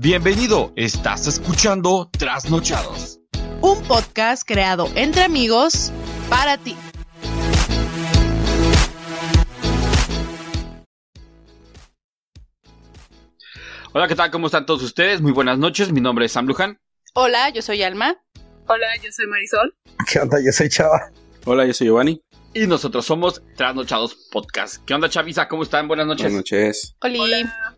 Bienvenido, estás escuchando Trasnochados. Un podcast creado entre amigos para ti. Hola, ¿qué tal? ¿Cómo están todos ustedes? Muy buenas noches, mi nombre es Sam Luján. Hola, yo soy Alma. Hola, yo soy Marisol. ¿Qué onda? Yo soy Chava. Hola, yo soy Giovanni. Y nosotros somos Trasnochados Podcast. ¿Qué onda, Chavisa? ¿Cómo están? Buenas noches. Buenas noches. Oli.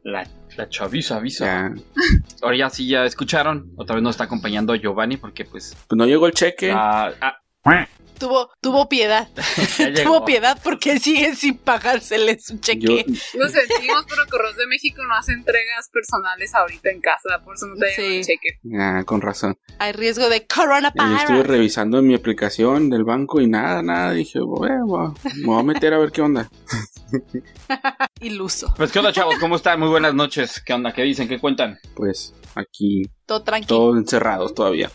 La, la Chavisa avisa. Ya. Ahora ya sí, ya escucharon. Otra vez nos está acompañando Giovanni porque pues... Pues no llegó el cheque. ah, ah, Tuvo, tuvo piedad. Tuvo piedad porque sigue sin pagársele su Yo, cheque. Lo sentimos, pero Correos de México no hace entregas personales ahorita en casa, por eso no te Sí. cheque. ah, con razón. Hay riesgo de Yo estuve coronavirus. revisando en mi aplicación del banco y nada, nada. Dije, bueno, me voy a meter a ver qué onda. Iluso. Pues, ¿qué onda, chavos? ¿Cómo están? Muy buenas noches. ¿Qué onda? ¿Qué dicen? ¿Qué cuentan? Pues aquí, Todo tranquilo. todos encerrados todavía.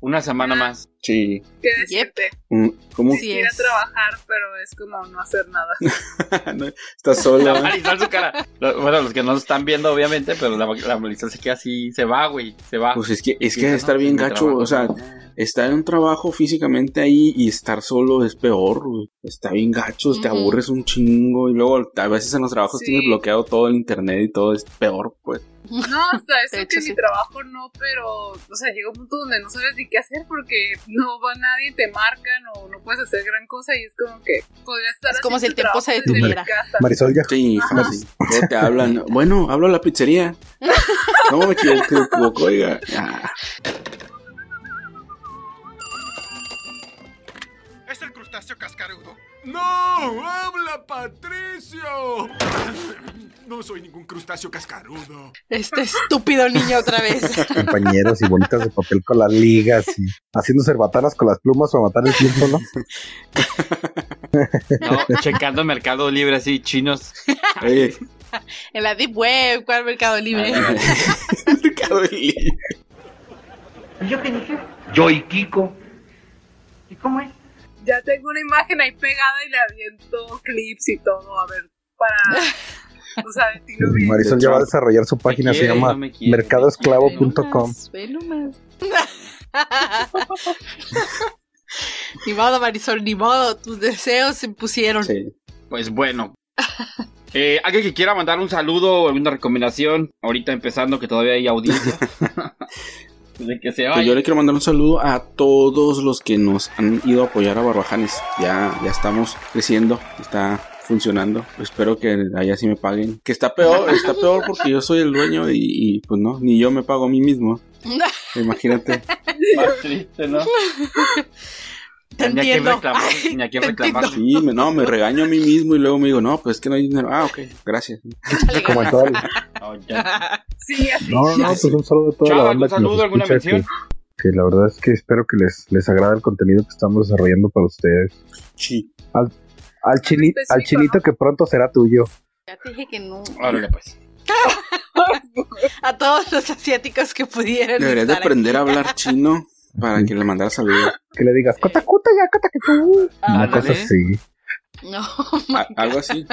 Una semana más. Sí. ¿Qué decirte? Mm, ¿Cómo? Sí Ir a trabajar, pero es como no hacer nada. No, Estás sola. Marisol su cara. Lo- Bueno, los que no nos están viendo, obviamente, pero la, la Marisol se queda así, se va, güey, se va. Pues es que, es que estar no, bien gacho, trabajo. o sea, estar en un trabajo físicamente ahí y estar solo es peor, güey. Está bien gacho, te Ujú. aburres un chingo y luego a veces en los trabajos Sí. tienes bloqueado todo el internet y todo es peor, pues. No, hasta eso que mi trabajo no, pero, o sea, llega un punto donde no sabes ni qué hacer porque no va nadie, te marcan o no puedes hacer gran cosa y es como que podría estar Es como si el tiempo se detuviera. Marisol ya. Sí, fácil. Te hablan, bueno, hablo a la pizzería. No, me equivoco, oiga. Ah, ¡No! ¡Habla, Patricio! No soy ningún crustáceo cascarudo. Este estúpido niño otra vez. Compañeros y bolitas de papel con las ligas y haciendo cerbatanas con las plumas para matar el tiempo, ¿no? No, checando Mercado Libre así, chinos. oye, En la Deep Web, ¿cuál Mercado Libre? Mercado Libre. ¿Y yo qué dije? Yo y Kiko. ¿Y cómo es? Ya tengo una imagen ahí pegada y le aviento clips y todo, a ver, para, o sea, decirlo bien. Marisol ya va a desarrollar su página, se quiere, llama no mercadoesclavo.com. Ni modo, Marisol, ni modo. Tus deseos se impusieron. Sí. Pues bueno. Eh, ¿Alguien que quiera mandar un saludo o alguna recomendación? Ahorita empezando, que todavía hay audiencia. de que se Pues vaya. yo le quiero mandar un saludo a todos los que nos han ido a apoyar a Barbajanes. Ya, ya estamos creciendo, está funcionando. Espero que allá sí me paguen. Que está peor, está peor porque yo soy el dueño y, y, pues no, ni yo me pago a mí mismo. Imagínate. Más triste, ¿no? Ni a quién reclamar, Ay, ni a quién reclamar. Sí, me, no, me regaño a mí mismo y luego me digo, no, pues es que no hay dinero. Ah, ok, gracias. Como en todo el- No, ya. Sí, así. No, no, pues un saludo a toda Chava, la ¿algún banda que nos saludo, alguna escucha, que, mención? que la verdad es que espero que les, les agrade el contenido que estamos desarrollando para ustedes. Sí. Al, chini- Específico, al chinito ¿no? que pronto será tuyo. Ya te dije que no. Órale, pues. A todos los asiáticos que pudieran. Deberías de aprender a aquí. hablar chino para que le mandara saludos. Que le digas, cota ya, cota que tú. Una cosa así. No, A- algo así.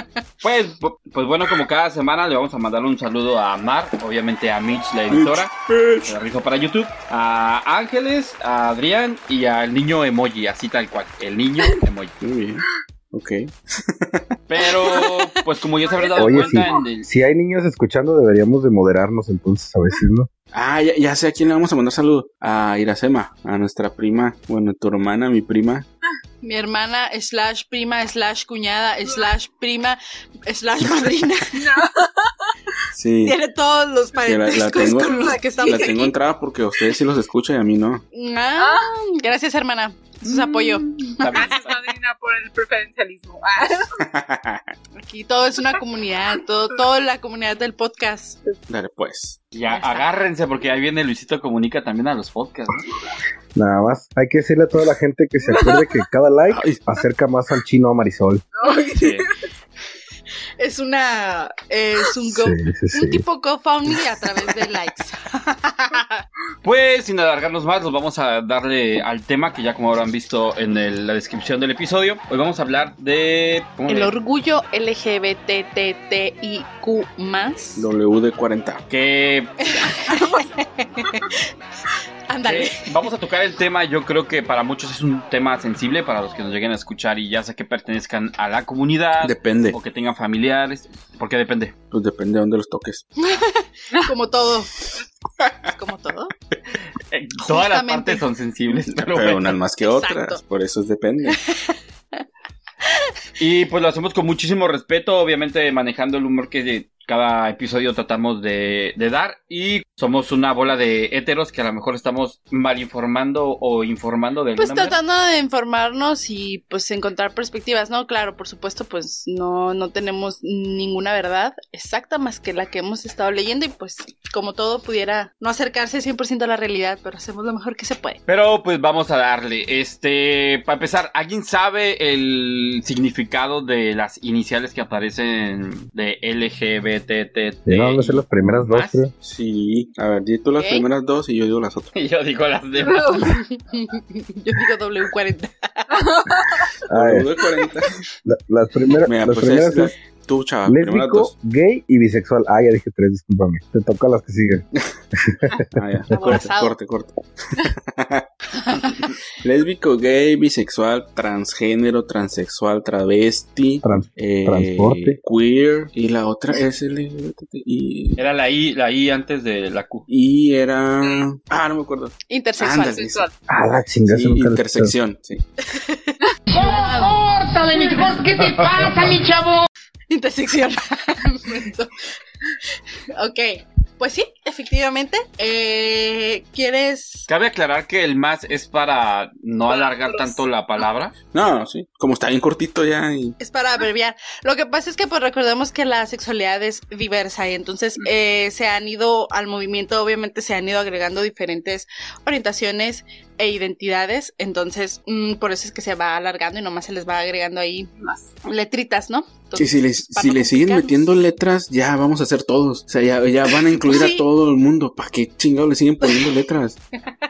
Pues, pues bueno, como cada semana le vamos a mandar un saludo a Mar, obviamente a Mitch, la editora, que la rifó para YouTube, a Ángeles, a Adrián y al niño emoji, así tal cual, el niño emoji. Muy bien. Ok. Pero, pues como ya se habrá dado Oye, cuenta sí. en el- Si hay niños escuchando, deberíamos de moderarnos entonces a veces, ¿no? Ah, ya, ya sé a quién le vamos a mandar saludos. A Iracema, a nuestra prima, bueno, tu hermana, mi prima. mi hermana, slash prima, slash cuñada, slash prima, slash madrina. Sí. Tiene todos los Que la, la parentescos tengo, con los que estamos la tengo aquí. entrada porque a ustedes sí los escuchan y a mí no. Ah, gracias, hermana. Eso es apoyo. Gracias, madrina, por el preferencialismo. Ah, Aquí todo es una comunidad, todo, toda la comunidad del podcast. Dale, pues. ya agárrense porque ahí viene Luisito Comunica también a los podcasts. ¿no? Nada más. Hay que decirle a toda la gente que se acuerde que cada like Ay. acerca más al chino a Marisol. no, Sí. Es una. Es un, go, Sí, sí, sí. un tipo GoFundMe a través de likes. Pues sin alargarnos más, nos vamos a darle al tema que ya como habrán visto en el- la descripción del episodio. Hoy vamos a hablar de... ¿cómo El le- orgullo LGBTTIQ. WD40. que Ándale. Eh, vamos a tocar el tema, yo creo que para muchos es un tema sensible, para los que nos lleguen a escuchar y ya sea que pertenezcan a la comunidad Depende. o que tengan familiares, porque depende. Pues depende de dónde los toques. Como todo. Como todo. Eh, todas las partes son sensibles, pero, Pero bueno. unas más que Exacto. otras. Por eso es depende. Y pues lo hacemos con muchísimo respeto, obviamente manejando el humor que cada episodio tratamos de, de dar y somos una bola de héteros que a lo mejor estamos mal informando o informando de Pues manera. tratando de informarnos y pues encontrar perspectivas, ¿no? Claro, por supuesto, pues no, no tenemos ninguna verdad exacta más que la que hemos estado leyendo y pues como todo pudiera no acercarse 100% a la realidad, pero hacemos lo mejor que se puede. Pero pues vamos a darle. Este, para empezar, ¿alguien sabe el significado de las iniciales que aparecen de LGBTT? No, no sé las primeras dos, creo. Sí. A ver, di tú las Ok. primeras dos y yo digo las otras. Y yo digo las demás. Yo digo W40. A ver, WD40. la- las primeras, Mira, las pues primeras es la- es tú, chava. Lésbico, dos. gay y bisexual. Ah, ya dije tres, discúlpame. Te toca las que siguen. Ah, ya. Corte, Aborazado. corte, corte. Lésbico, gay, bisexual, transgénero, transexual, travesti, Trans- eh, Transporte. queer. Y la otra es LGBT. Y, Era la I, la I antes de la Q. y era. Ah, no me acuerdo. Intersexual. Ándale. Sexual. Ah, la chingada. Sí, intersección, sí. Intersección. ok. Pues sí, efectivamente. Eh, ¿Quieres Cabe aclarar que el más es para no Para alargar los- tanto la palabra. No, sí. Como está bien cortito ya. Y... Es para abreviar. Lo que pasa es que pues recordemos que la sexualidad es diversa y entonces eh, se han ido al movimiento, obviamente se han ido agregando diferentes orientaciones e identidades, entonces mm, por eso es que se va alargando y nomás se les va agregando ahí Más. letritas, ¿no? Sí, Entonces, si le, para si no le siguen metiendo letras, ya vamos a hacer todos. O sea, ya, ya van a incluir Sí. a todo el mundo. ¿Para qué chingado le siguen poniendo letras?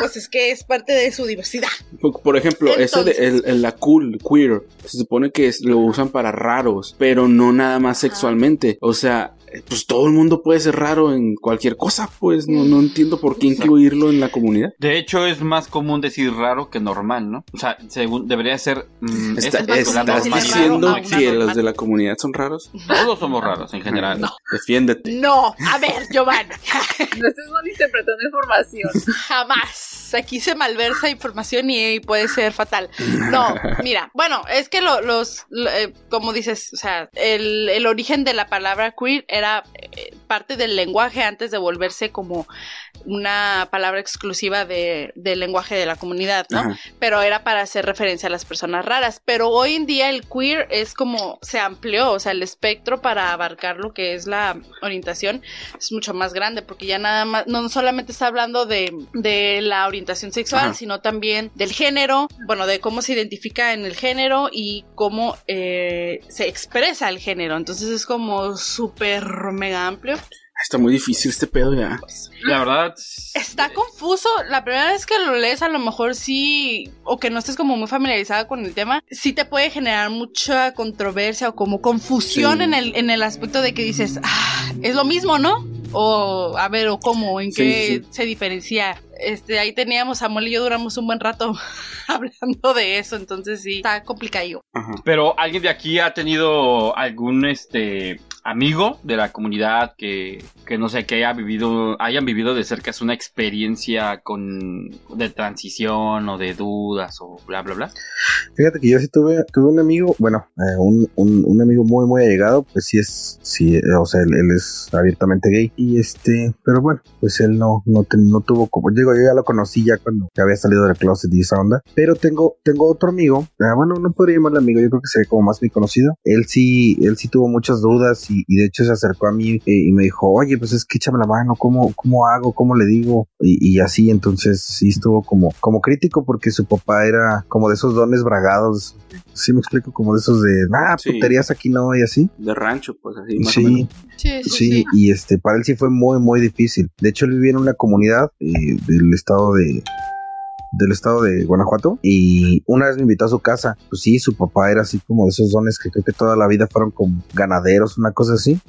Pues es que es parte de su diversidad. Por, por ejemplo, ese de el, el- la cool, queer, se supone que es- lo usan para raros, pero no nada más Ajá. sexualmente. O sea, pues todo el mundo puede ser raro en cualquier cosa, pues no, no entiendo por qué incluirlo en la comunidad. De hecho, es más común decir raro que normal, ¿no? O sea, según debería ser. mm, Está- es- más la ¿Estás diciendo no que los de la comunidad son raros? Todos somos raros en general. No. Defiéndete. No, a ver, Giovanni, No estés malinterpretando información. jamás. Aquí se malversa información y, y puede ser fatal. No, mira, bueno, es que lo- los, lo- eh, como dices, o sea, el, el origen de la palabra queer era eh, parte del lenguaje antes de volverse como una palabra exclusiva de, del lenguaje de la comunidad, ¿no? Ajá. pero era para hacer referencia a las personas raras. Pero hoy en día el queer es como se amplió, o sea, el espectro para abarcar lo que es la orientación es mucho más grande, porque ya nada más, no solamente está hablando de, de la orientación sexual, Ajá. sino también del género, bueno, de cómo se identifica en el género y cómo eh, se expresa el género. Entonces es como súper mega amplio. Está muy difícil este pedo ya. La verdad. Está confuso. La primera vez que lo lees, a lo mejor sí, o que no estés como muy familiarizada con el tema, sí te puede generar mucha controversia o como confusión Sí. en, el, en el aspecto de que dices, ah, es lo mismo, ¿no? O, a ver, o cómo, en Sí, qué sí. se diferencia. Este, ahí teníamos, Samuel y yo duramos un buen rato hablando de eso, entonces sí, está complicado. Ajá. Pero alguien de aquí ha tenido algún este amigo de la comunidad que, que no sé, que haya vivido, hayan vivido de cerca es una experiencia con de transición o de dudas o bla bla bla. Fíjate que yo sí tuve, tuve un amigo, bueno, eh, un, un, amigo muy, muy allegado, pues sí es, sí, eh, o sea, él, es abiertamente gay. Y este, pero bueno, pues él no, no, no tuvo como, digo, yo ya lo conocí ya cuando ya había salido del closet y esa onda. Pero tengo, tengo otro amigo, ah, bueno, no podría llamarle amigo, yo creo que sería como más mi conocido. Él sí, él sí tuvo muchas dudas y, y de hecho se acercó a mí eh, y me dijo, oye, pues es que échame la mano, ¿cómo, cómo hago? ¿Cómo le digo? Y, y así, entonces sí estuvo como, como crítico porque su papá era como de esos dones bragados, sí me explico, como de esos de, ah, Sí. puterías aquí no y así. De rancho, pues así, más o Sí, menos. Sí, sí, Sí, sí. y este, para él sí fue muy, muy difícil. De hecho, él vivía en una comunidad eh, del estado de del estado de Guanajuato y una vez me invitó a su casa. Pues sí, su papá era así como de esos dones que creo que toda la vida fueron como ganaderos, una cosa así.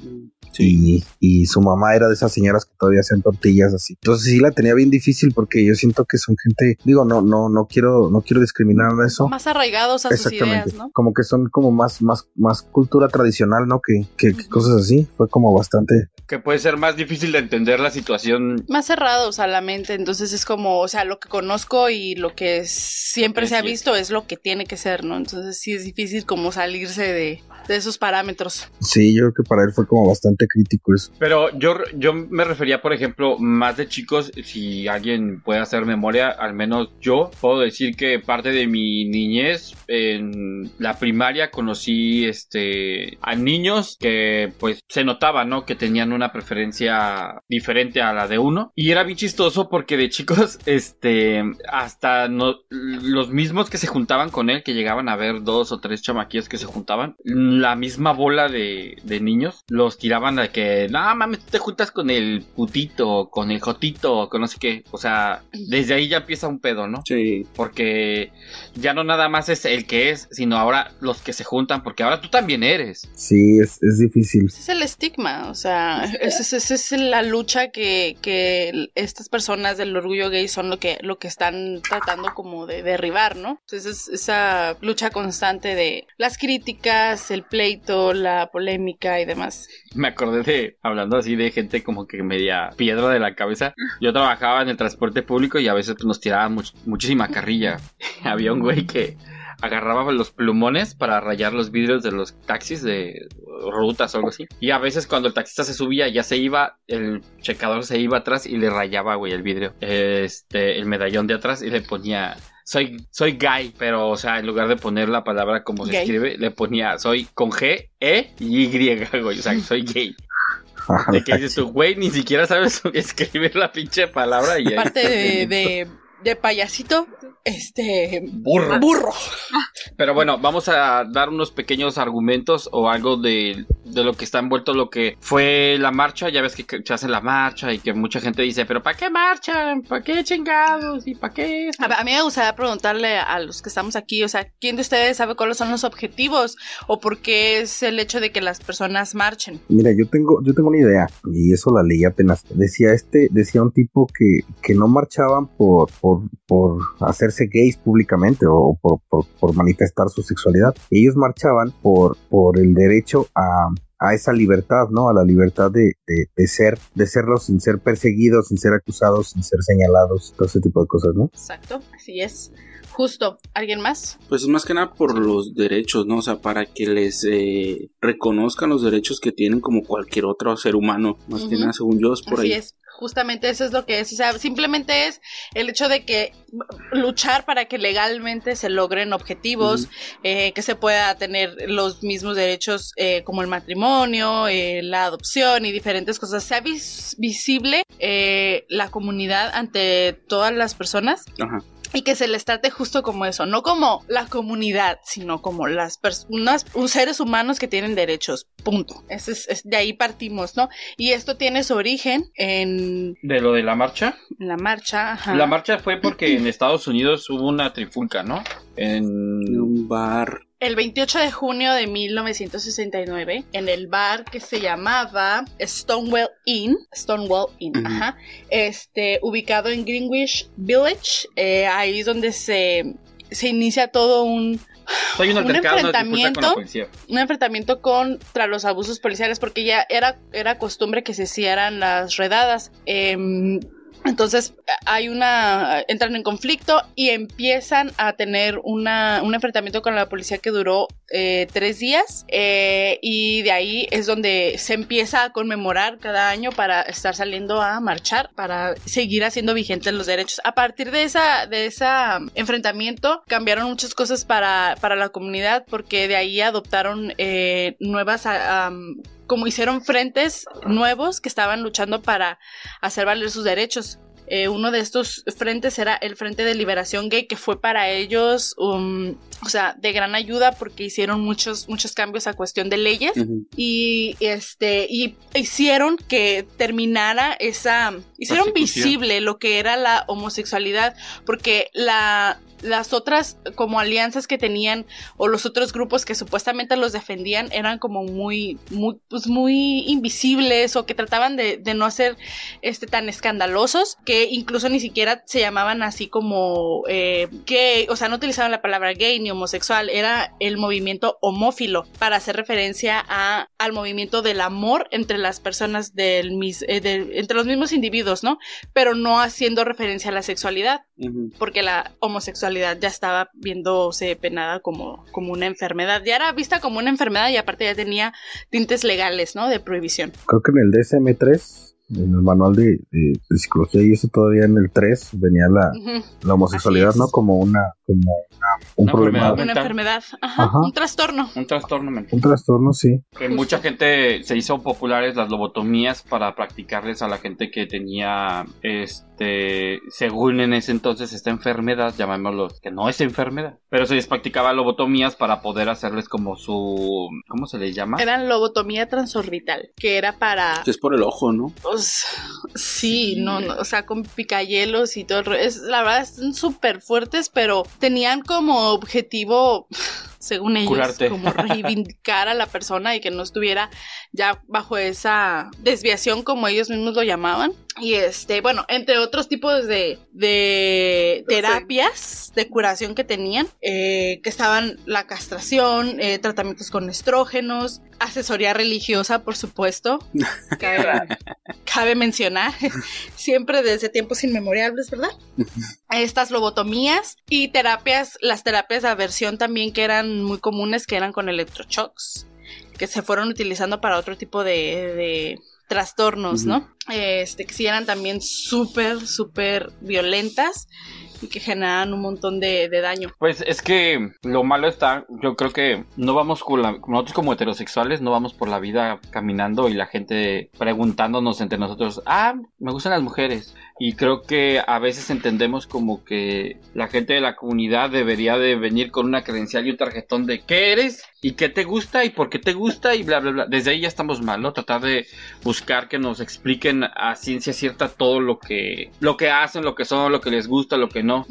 Sí. Y, y su mamá era de esas señoras que todavía hacían tortillas así. Entonces sí la tenía bien difícil porque yo siento que son gente, digo, no, no, no quiero, no quiero discriminar a eso. Más arraigados a sus Exactamente. ideas, ¿no? Como que son como más, más, más cultura tradicional, ¿no? Que, que, que cosas así. Fue como bastante. Que puede ser más difícil de entender la situación. Más cerrados a la mente, entonces es como, o sea, lo que conozco y lo que siempre se ha visto es lo que tiene que ser, ¿no? Entonces sí es difícil como salirse de, de esos parámetros. Sí, yo creo que para él fue como bastante crítico eso. Pero yo, yo me refería, por ejemplo, más de chicos, si alguien puede hacer memoria, al menos yo puedo decir que parte de mi niñez en la primaria conocí este a niños que pues se notaba, ¿no? Que tenían una preferencia diferente a la de uno. Y era bien chistoso porque de chicos, este, hasta no, los mismos que se juntaban con él, que llegaban a ver dos o tres chamaquillos que se juntaban, la misma bola de, de niños, los tiraban de que, no mames, tú te juntas con el putito, con el jotito, con no sé qué. O sea, desde ahí ya empieza un pedo, ¿no? Sí. Porque ya no nada más es el que es, sino ahora los que se juntan, porque ahora tú también eres. Sí, es, es difícil. Ese es el estigma, o sea, esa es, esa es la lucha que, que estas personas del orgullo gay son lo que, lo que están tratando como de derribar, ¿no? Entonces es esa lucha constante de las críticas, el pleito, la polémica y demás. Me acordé de, hablando así de gente como que media piedra de la cabeza. Yo trabajaba en el transporte público y a veces pues, nos tiraban much- muchísima carrilla. Había un güey que agarraba los plumones para rayar los vidrios de los taxis de rutas o algo así. Y a veces cuando el taxista se subía, ya se iba, el checador se iba atrás y le rayaba, güey, el vidrio. Este, el medallón de atrás y le ponía. Soy, soy gay, pero, o sea, en lugar de poner la palabra como se escribe, le ponía soy con G, E y Y, güey. O sea, soy gay. De que dices tú, güey, ni siquiera sabes escribir la pinche palabra y Aparte de, de, de payasito, este... burro. Burro. Pero bueno, vamos a dar unos pequeños argumentos o algo de, de lo que está envuelto lo que fue la marcha. Ya ves que se hace la marcha y que mucha gente dice, pero ¿para qué marchan? ¿Para qué chingados? ¿Y para qué? esto?". A, a mí me gustaría preguntarle a los que estamos aquí, o sea, ¿quién de ustedes sabe cuáles son los objetivos o por qué es el hecho de que las personas marchen? Mira, yo tengo, yo tengo una idea, y eso la leí apenas. Decía este, decía un tipo que, que no marchaban por, por, por hacerse gays públicamente o por, por, por manifestar su sexualidad. Ellos marchaban por, por el derecho a, a esa libertad, ¿no? A la libertad de, de, de ser, de serlo sin ser perseguidos, sin ser acusados, sin ser señalados, todo ese tipo de cosas, ¿no? Exacto, así es. Justo, ¿alguien más? Pues es más que nada por los derechos, ¿no? O sea, para que les eh, reconozcan los derechos que tienen como cualquier otro ser humano. Más que Ujú. nada, según yo, es por Así ahí. es. Justamente eso es lo que es. O sea, simplemente es el hecho de que luchar para que legalmente se logren objetivos, eh, que se pueda tener los mismos derechos eh, como el matrimonio, eh, la adopción y diferentes cosas. Sea vis- visible eh, la comunidad ante todas las personas Ajá. Y que se les trate justo como eso, no como la comunidad, sino como las personas, un seres humanos que tienen derechos, punto. Ese es, es- de ahí partimos, ¿no? Y esto tiene su origen en De lo de la marcha. la marcha. ajá. La marcha fue porque en Estados Unidos hubo una trifulca, ¿no? En... Un bar. El 28 de junio de 1969, en el bar que se llamaba Stonewall Inn, Stonewall Inn, ajá, este, ubicado en Greenwich Village, eh, ahí es donde se, se inicia todo un, Hay un con enfrentamiento. un enfrentamiento contra los abusos policiales porque ya era, era costumbre que se hicieran las redadas. Em, entonces hay una, entran en conflicto y empiezan a tener una, un enfrentamiento con la policía que duró eh, tres días eh, y de ahí es donde se empieza a conmemorar cada año para estar saliendo a marchar, para seguir haciendo vigentes los derechos. A partir de esa, de esa enfrentamiento cambiaron muchas cosas para, para la comunidad porque de ahí adoptaron eh, nuevas... am, como hicieron frentes nuevos que estaban luchando para hacer valer sus derechos. Eh, uno de estos frentes era el Frente de Liberación Gay, que fue para ellos, um, o sea, de gran ayuda porque hicieron muchos, muchos cambios a cuestión de leyes. Y este y hicieron que terminara esa hicieron visible lo que era la homosexualidad porque la las otras como alianzas que tenían o los otros grupos que supuestamente los defendían eran como muy muy pues muy invisibles o que trataban de, de no ser este tan escandalosos que incluso ni siquiera se llamaban así como eh, gay o sea no utilizaban la palabra gay ni homosexual era el movimiento homófilo para hacer referencia a, al movimiento del amor entre las personas del mis, eh, del- entre los mismos individuos no pero no haciendo referencia a la sexualidad porque la homosexualidad ya estaba viéndose penada como, como una enfermedad. Ya era vista como una enfermedad y aparte ya tenía tintes legales, ¿no? De prohibición. Creo que en el DSM-3, en el manual de, de- de psicología y eso todavía en el 3 venía la, la homosexualidad. ¿no? Como una, como una- un Una problema, enfermedad. Una enfermedad. Ajá, Ajá. Un trastorno. Un trastorno mental. un trastorno, sí. Que mucha gente se hizo populares las lobotomías para practicarles a la gente que tenía, este, según en ese entonces esta enfermedad, llamémoslo, que no es enfermedad, pero se les practicaba lobotomías para poder hacerles como su, ¿cómo se les llama? Era lobotomía transorbital, que era para... Es por el ojo, ¿no? Pues, sí, no, no, o sea, con picayelos y todo es La verdad, son súper fuertes, pero tenían como objetivo, según ellos, Curarte. como reivindicar a la persona y que no estuviera ya bajo esa desviación, como ellos mismos lo llamaban. Y este, bueno, entre otros tipos de, de terapias de curación que tenían, eh, que estaban la castración, eh, tratamientos con estrógenos, asesoría religiosa, por supuesto. Cabe, cabe mencionar, siempre desde tiempos inmemorables, ¿verdad? Estas lobotomías y terapias, las terapias de aversión también que eran muy comunes, que eran con electroshocks, que se fueron utilizando para otro tipo de, de trastornos, ¿no? Este, que sí eran también súper, súper violentas y que generaban un montón de, de daño. Pues es que lo malo está, yo creo que no vamos con la, nosotros como heterosexuales no vamos por la vida caminando y la gente preguntándonos entre nosotros, ah, me gustan las mujeres. Y creo que a veces entendemos como que la gente de la comunidad debería de venir con una credencial y un tarjetón de qué eres y qué te gusta y por qué te gusta y bla, bla, bla. Desde ahí ya estamos mal, ¿no? Tratar de buscar que nos expliquen a ciencia cierta todo lo que, lo que hacen, lo que son, lo que les gusta, lo que no.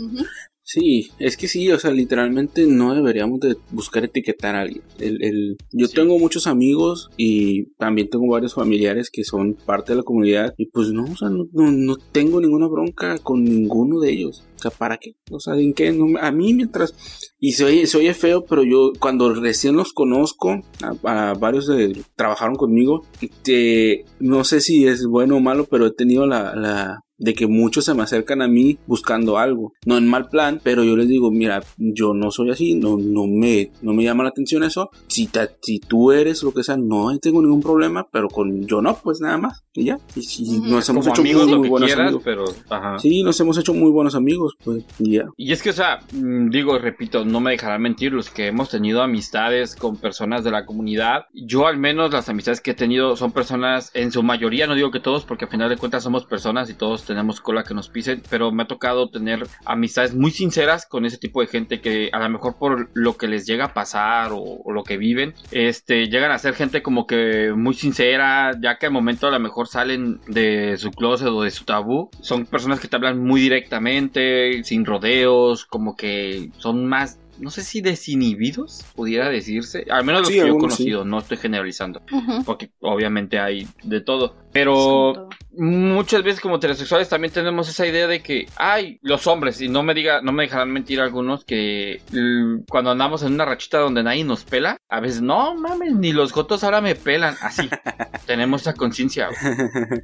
Sí, es que sí, o sea, literalmente no deberíamos de buscar etiquetar a alguien. El, el- yo Sí. tengo muchos amigos y también tengo varios familiares que son parte de la comunidad y pues no, o sea, no, no, no tengo ninguna bronca con ninguno de ellos. O sea, ¿para qué? O sea, ¿en qué? No- a mí mientras... Y se oye, se oye feo, pero yo cuando recién los conozco, a, a varios de, trabajaron conmigo, este, no sé si es bueno o malo, pero he tenido la, la, de que muchos se me acercan a mí buscando algo, no en mal plan, pero yo les digo, mira, yo no soy así, no, no me, no me llama la atención eso, si, ta- si tú eres lo que sea, no tengo ningún problema, pero con yo no, pues nada más, y ya, y, si Ujú. nos hemos como hecho amigos muy, muy buenos quieras, amigos. pero ajá. Sí, nos hemos hecho muy buenos amigos, pues, y ya. Y es que, o sea, mm, digo, repito, no me dejarán mentir los que hemos tenido amistades con personas de la comunidad. Yo al menos las amistades que he tenido son personas, en su mayoría, no digo que todos, porque al final de cuentas somos personas y todos tenemos cola que nos pisen, pero me ha tocado tener amistades muy sinceras con ese tipo de gente que a lo mejor por lo que les llega a pasar o, o lo que viven, este, llegan a ser gente como que muy sincera, ya que al momento a lo mejor salen de su closet o de su tabú, son personas que te hablan muy directamente, sin rodeos, como que son más, no sé si desinhibidos, pudiera decirse, al menos los Sí, que yo he sí. conocido, no estoy generalizando, porque obviamente hay de todo, pero muchas veces como heterosexuales también tenemos esa idea de que ay los hombres y no me diga no me dejarán mentir algunos que mm, cuando andamos en una rachita donde nadie nos pela a veces no mames ni los gotos ahora me pelan así tenemos esa conciencia.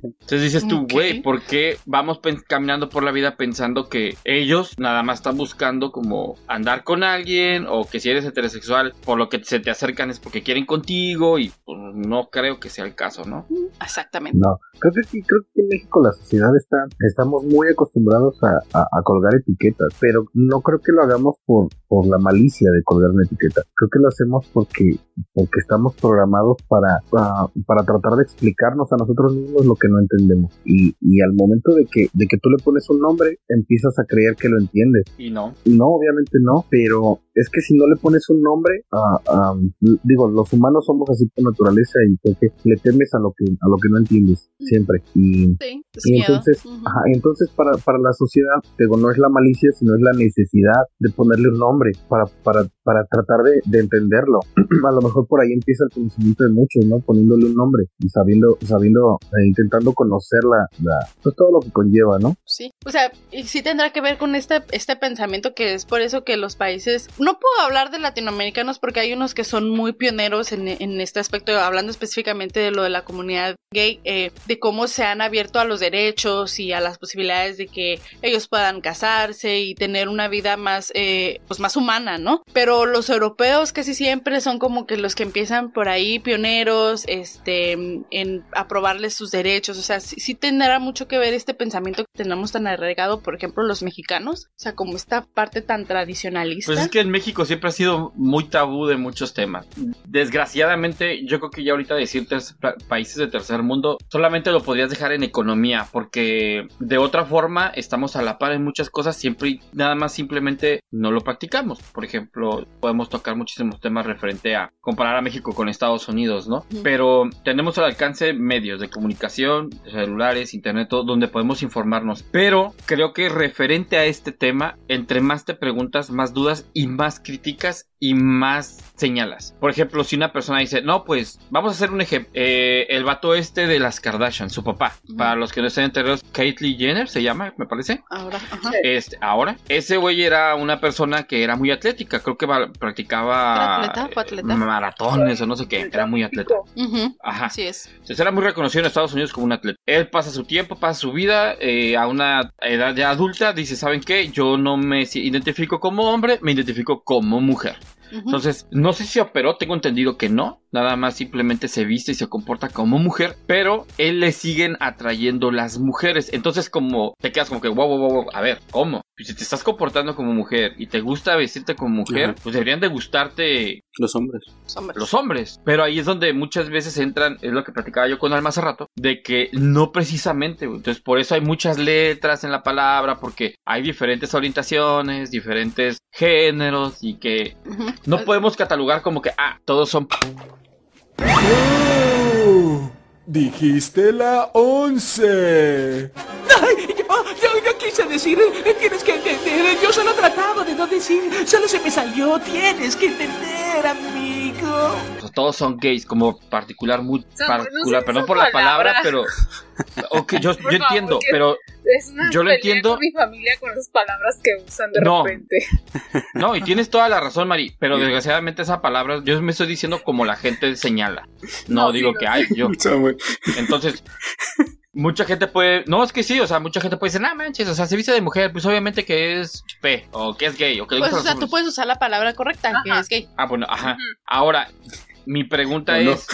Entonces dices tú güey ¿por qué vamos caminando por la vida pensando que ellos nada más están buscando como andar con alguien o que si eres heterosexual por lo que se te acercan es porque quieren contigo y pues, no creo que sea el caso no Exactamente. No, creo que sí, creo que en México la sociedad está, estamos muy acostumbrados a, a- a colgar etiquetas, pero no creo que lo hagamos por, por la malicia de colgar una etiqueta. Creo que lo hacemos porque, porque estamos programados para, para, para tratar de explicarnos a nosotros mismos lo que no entendemos. Y, y al momento de que, de que tú le pones un nombre, empiezas a creer que lo entiendes. Y no. No, obviamente no, pero es que si no le pones un nombre, ah, ah, digo, los humanos somos así por naturaleza y creo que le temes a lo que a lo que no entiendes siempre. Y, Sí, y entonces, Ujú. ajá, entonces para, para la sociedad, digo, no es la malicia, sino es la necesidad de ponerle un nombre para, para, para tratar de, de entenderlo. a lo mejor por ahí empieza el conocimiento de muchos, ¿no? Poniéndole un nombre y sabiendo, sabiendo, eh, intentando conocer la, la, pues todo lo que conlleva, ¿no? Sí, o sea, y sí tendrá que ver con este, este pensamiento que es por eso que los países, no puedo hablar de latinoamericanos porque hay unos que son muy pioneros en, en este aspecto, hablando específicamente de lo de la comunidad gay, eh, de cómo se han abierto a los derechos y a las posibilidades de que ellos puedan casarse y tener una vida más, eh, pues más humana, ¿no? Pero los europeos casi siempre son como que los que empiezan por ahí pioneros, este, en aprobarles sus derechos, o sea, sí, tendrá mucho que ver este pensamiento que tenemos tan arraigado, por ejemplo, los mexicanos, o sea, como esta parte tan tradicionalista. Pues es que en México siempre ha sido muy tabú de muchos temas. Desgraciadamente, yo creo que ya ahorita decir países de tercer mundo solamente lo podrías dejar en economía, porque de otra forma estamos a la par en muchas cosas siempre y nada más simplemente no lo practicamos. Por ejemplo, podemos tocar muchísimos temas referente a comparar a México con Estados Unidos, ¿no? Pero tenemos al alcance medios de comunicación, celulares, internet, todo, donde podemos informarnos. Pero creo que referente a este tema, entre más te preguntas, más dudas y más críticas y más señalas. Por ejemplo, si una persona dice, no, pues vamos a hacer un ejemplo. Eh, el vato este de las Kardashian, su papá. Para los que no estén enterados, Caitlyn Jenner se llama, me parece. Ahora, ajá. Este, ahora, ese güey era una persona que era muy atlética, creo que practicaba ¿Era atleta? ¿Fue atleta? eh, maratones o no sé qué, era muy atleta. Ajá. Así es. Entonces era muy reconocido en Estados Unidos como un atleta. Él pasa su tiempo, pasa su vida eh, a una edad ya adulta, dice, ¿saben qué? Yo no me identifico como hombre, me identifico como mujer. Entonces, no sé si operó, tengo entendido que no. Nada más simplemente se viste y se comporta como mujer. Pero él le siguen atrayendo las mujeres. Entonces, como te quedas como que, wow, wow, wow, wow, a ver, ¿cómo? Si te estás comportando como mujer y te gusta vestirte como mujer, pues deberían de gustarte Los hombres. Hombres. los hombres. Pero ahí es donde muchas veces entran, es lo que platicaba yo con Alma hace rato, de que no precisamente, entonces por eso hay muchas letras en la palabra, porque hay diferentes orientaciones, diferentes géneros y que no podemos catalogar como que, ah, todos son... Dijiste la once. Ay, yo, yo, yo quise decir, eh, tienes que entender, yo solo trataba de no decir, solo se me salió, tienes que entender, amigo. Todos son gays, como particular, muy particular, no sé perdón por la palabra, pero... Ok, yo, Por yo favor, entiendo, pero Es una Yo lo entiendo. con mi familia con esas palabras que usan de No. repente. No, y tienes toda la razón, Mari, pero desgraciadamente esa palabra yo me estoy diciendo como la gente señala. No, No, sí, digo no, que hay, yo. Entonces, mucha gente puede. No, es que sí, o sea, mucha gente puede decir, no manches, o sea, se viste de mujer, pues obviamente que es P, o que es gay, o que Pues, o sea, tú puedes usar la palabra correcta, que es gay. Ah, bueno, ajá. Ahora, mi pregunta es: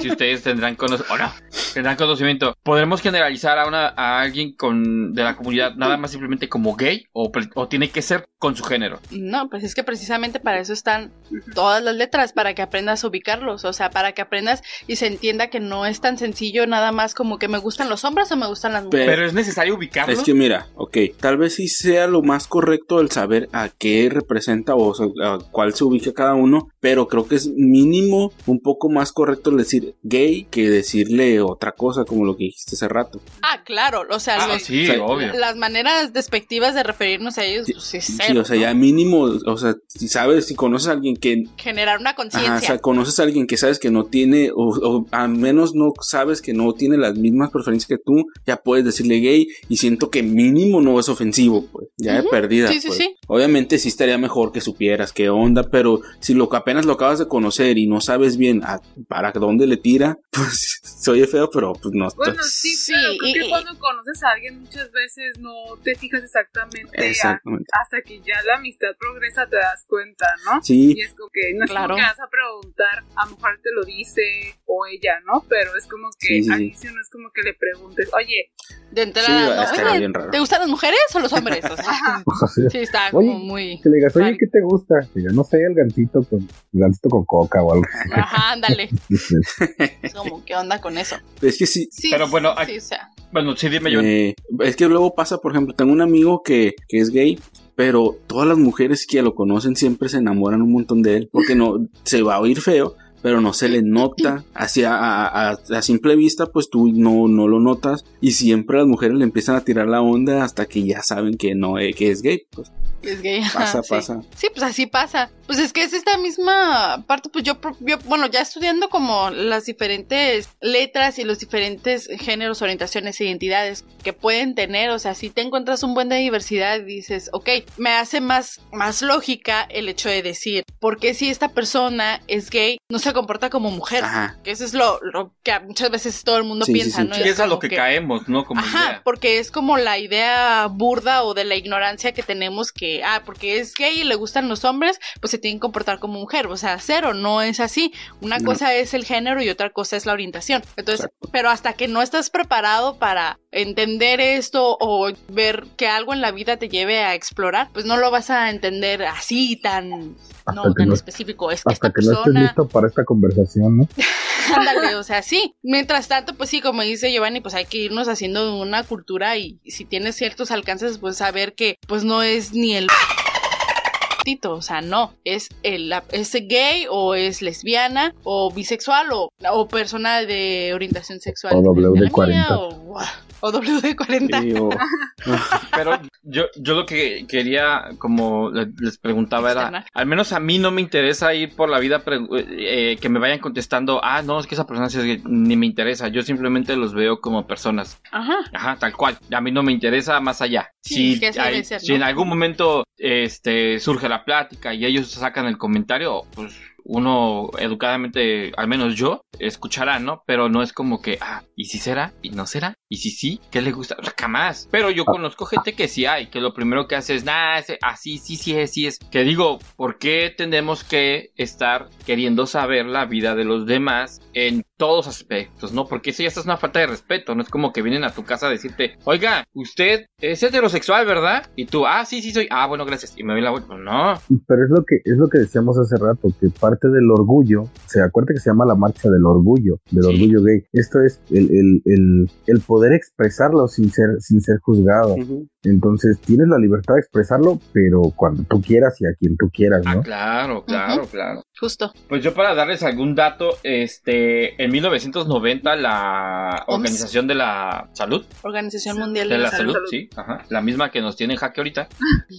si ustedes tendrán conocimiento, o no, tendrán conocimiento, ¿podremos generalizar a, una, a alguien con, de la comunidad nada más simplemente como gay, o, o tiene que ser con su género? No, pues es que precisamente para eso están todas las letras, para que aprendas a ubicarlos, o sea, para que aprendas y se entienda que no es tan sencillo nada más como que me gustan los hombres o me gustan las mujeres. Pero es necesario ubicarlo. Es que mira, ok, tal vez sí sea lo más correcto el saber a qué representa o sea, a cuál se ubica cada uno, pero creo que es mínimo un poco más correcto el decir gay que decirle otra cosa como lo que dijiste hace rato. Ah, claro, o sea, Ah, los- sí, o sea, obvio. las maneras despectivas de referirnos a ellos, pues es Sí, cero, o sea, ¿no? ya mínimo, o sea, si sabes, si conoces a alguien que generar una conciencia. o sea, conoces a alguien que sabes que no tiene, o, o al menos no sabes que no tiene las mismas preferencias que tú, ya puedes decirle gay y siento que mínimo no es ofensivo, pues, ya de Ujú, perdida. sí, sí, pues. sí. Obviamente sí estaría mejor que supieras qué onda, pero si lo que apenas lo acabas de conocer y no sabes bien a- para dónde le tira, pues se oye feo, pero pues no. Bueno, sí, Sí, pero creo y- que y- cuando conoces a alguien muchas veces no te fijas exactamente a- Exactamente. hasta que ya la amistad progresa te das cuenta, ¿no? Sí, Y es como que no es Claro. como que vas a preguntar a lo mejor te lo dice o ella, ¿no? Pero es como que Sí, sí, al sí. inicio no es como que le preguntes, oye, De Sí, entrada, ¿no? estaría Oye, bien raro. ¿te gustan las mujeres o los hombres? O sea, sí, está Oye, como muy... que le digas, oye. ¿qué te gusta? Que diga, no sé, el gancito con, el gancito con coca o algo. Ajá, ándale. Es como, ¿qué onda con eso? Es que sí, Sí, Pero bueno, sí, o sea, Bueno, sí, dime yo. Eh, es que luego pasa, por ejemplo, tengo un amigo que, que es gay, pero todas las mujeres que lo conocen siempre se enamoran un montón de él, porque no se va a oír feo, pero no se le nota, hacia a, a- a simple vista, pues tú no, no lo notas, y siempre las mujeres le empiezan a tirar la onda hasta que ya saben que no, eh, que es gay. Pues es gay. pasa, sí. pasa. Sí, pues así pasa. Pues es que es esta misma parte, pues yo, yo, bueno, ya estudiando como las diferentes letras y los diferentes géneros, orientaciones e identidades que pueden tener, o sea, si te encuentras un buen de diversidad dices, ok, me hace más, más lógica el hecho de decir, ¿por qué si esta persona es gay no se comporta como mujer? Ajá. Que eso es lo, lo que muchas veces todo el mundo Sí, piensa, sí. ¿no? Sí, Es es a lo que, caemos, ¿no? Como Ajá, idea. porque es como la idea burda o de la ignorancia que tenemos que, ah, porque es gay y le gustan los hombres, pues se tienen que comportar como mujer. O sea, cero, no es así. Una No. cosa es el género y otra cosa es la orientación. Entonces, pero hasta que no estás preparado para entender esto o ver que algo en la vida te lleve a explorar, pues no lo vas a entender así tan, no, tan no- específico. Es que Hasta esta que no estés persona... listo para esta conversación, ¿no? Ándale, o sea, sí. Mientras tanto, pues sí, como dice Giovanni, pues hay que irnos haciendo una cultura y si tienes ciertos alcances, pues saber que pues no es ni el tito, o sea, no, es el es gay o es lesbiana o bisexual o, o persona de orientación sexual O a la WD-40. mía, o, o WD40. Sí, o- Pero yo, yo lo que quería, como le- les preguntaba, era, al menos a mí no me interesa ir por la vida eh, que me vayan contestando, ah, no, es que esa persona sí es gay", ni me interesa, yo simplemente los veo como personas. Ajá. Ajá, tal cual. A mí no me interesa más allá. Sí, si, es que así hay- ser, si ¿no? en algún momento este, surge la plática y ellos sacan el comentario, pues uno educadamente, al menos yo, escuchará, ¿no? Pero no es como que, ah, ¿y si será? ¿Y no será? ¿Y si sí? ¿Qué le gusta? Jamás. Pero yo conozco gente que sí hay, que lo primero que hace es, nah, así, sí, sí es, sí es. Que digo, ¿por qué tenemos que estar queriendo saber la vida de los demás en todos aspectos, ¿no? Porque eso ya es una falta de respeto, no es como que vienen a tu casa a decirte, oiga, usted es heterosexual, ¿verdad? Y tú, ah, sí, sí soy, ah, bueno, gracias, y me doy la vuelta, no, Pero es lo que es lo que decíamos hace rato, que parte del orgullo, se acuerda que se llama la marcha del orgullo, del Sí. orgullo gay. Esto es el, el, el, el poder expresarlo sin ser, sin ser juzgado. Entonces tienes la libertad de expresarlo, pero cuando tú quieras y a quien tú quieras, ah, ¿no? claro, claro, claro. Justo. Pues yo para darles algún dato, este, en 1990 la OMS. Organización de la Salud, Organización Mundial de la Salud. Salud, sí, ajá, la misma que nos tiene en jaque ahorita,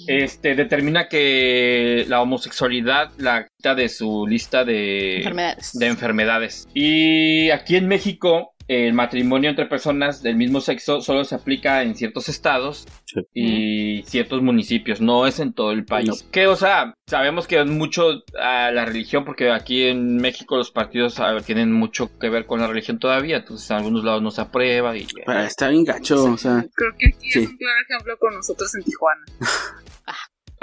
este, determina que la homosexualidad la quita de su lista de Enfermedades. de enfermedades. Y aquí en México, el matrimonio entre personas del mismo sexo solo se aplica en ciertos estados Sí. y ciertos municipios, no es en todo el país. Que, o sea, sabemos que es mucho a la religión, porque aquí en México los partidos a ver, tienen mucho que ver con la religión todavía, entonces en algunos lados no se aprueba y... Ah, Está bien gacho, o sea, Creo que aquí Sí. es un claro ejemplo con nosotros en Tijuana.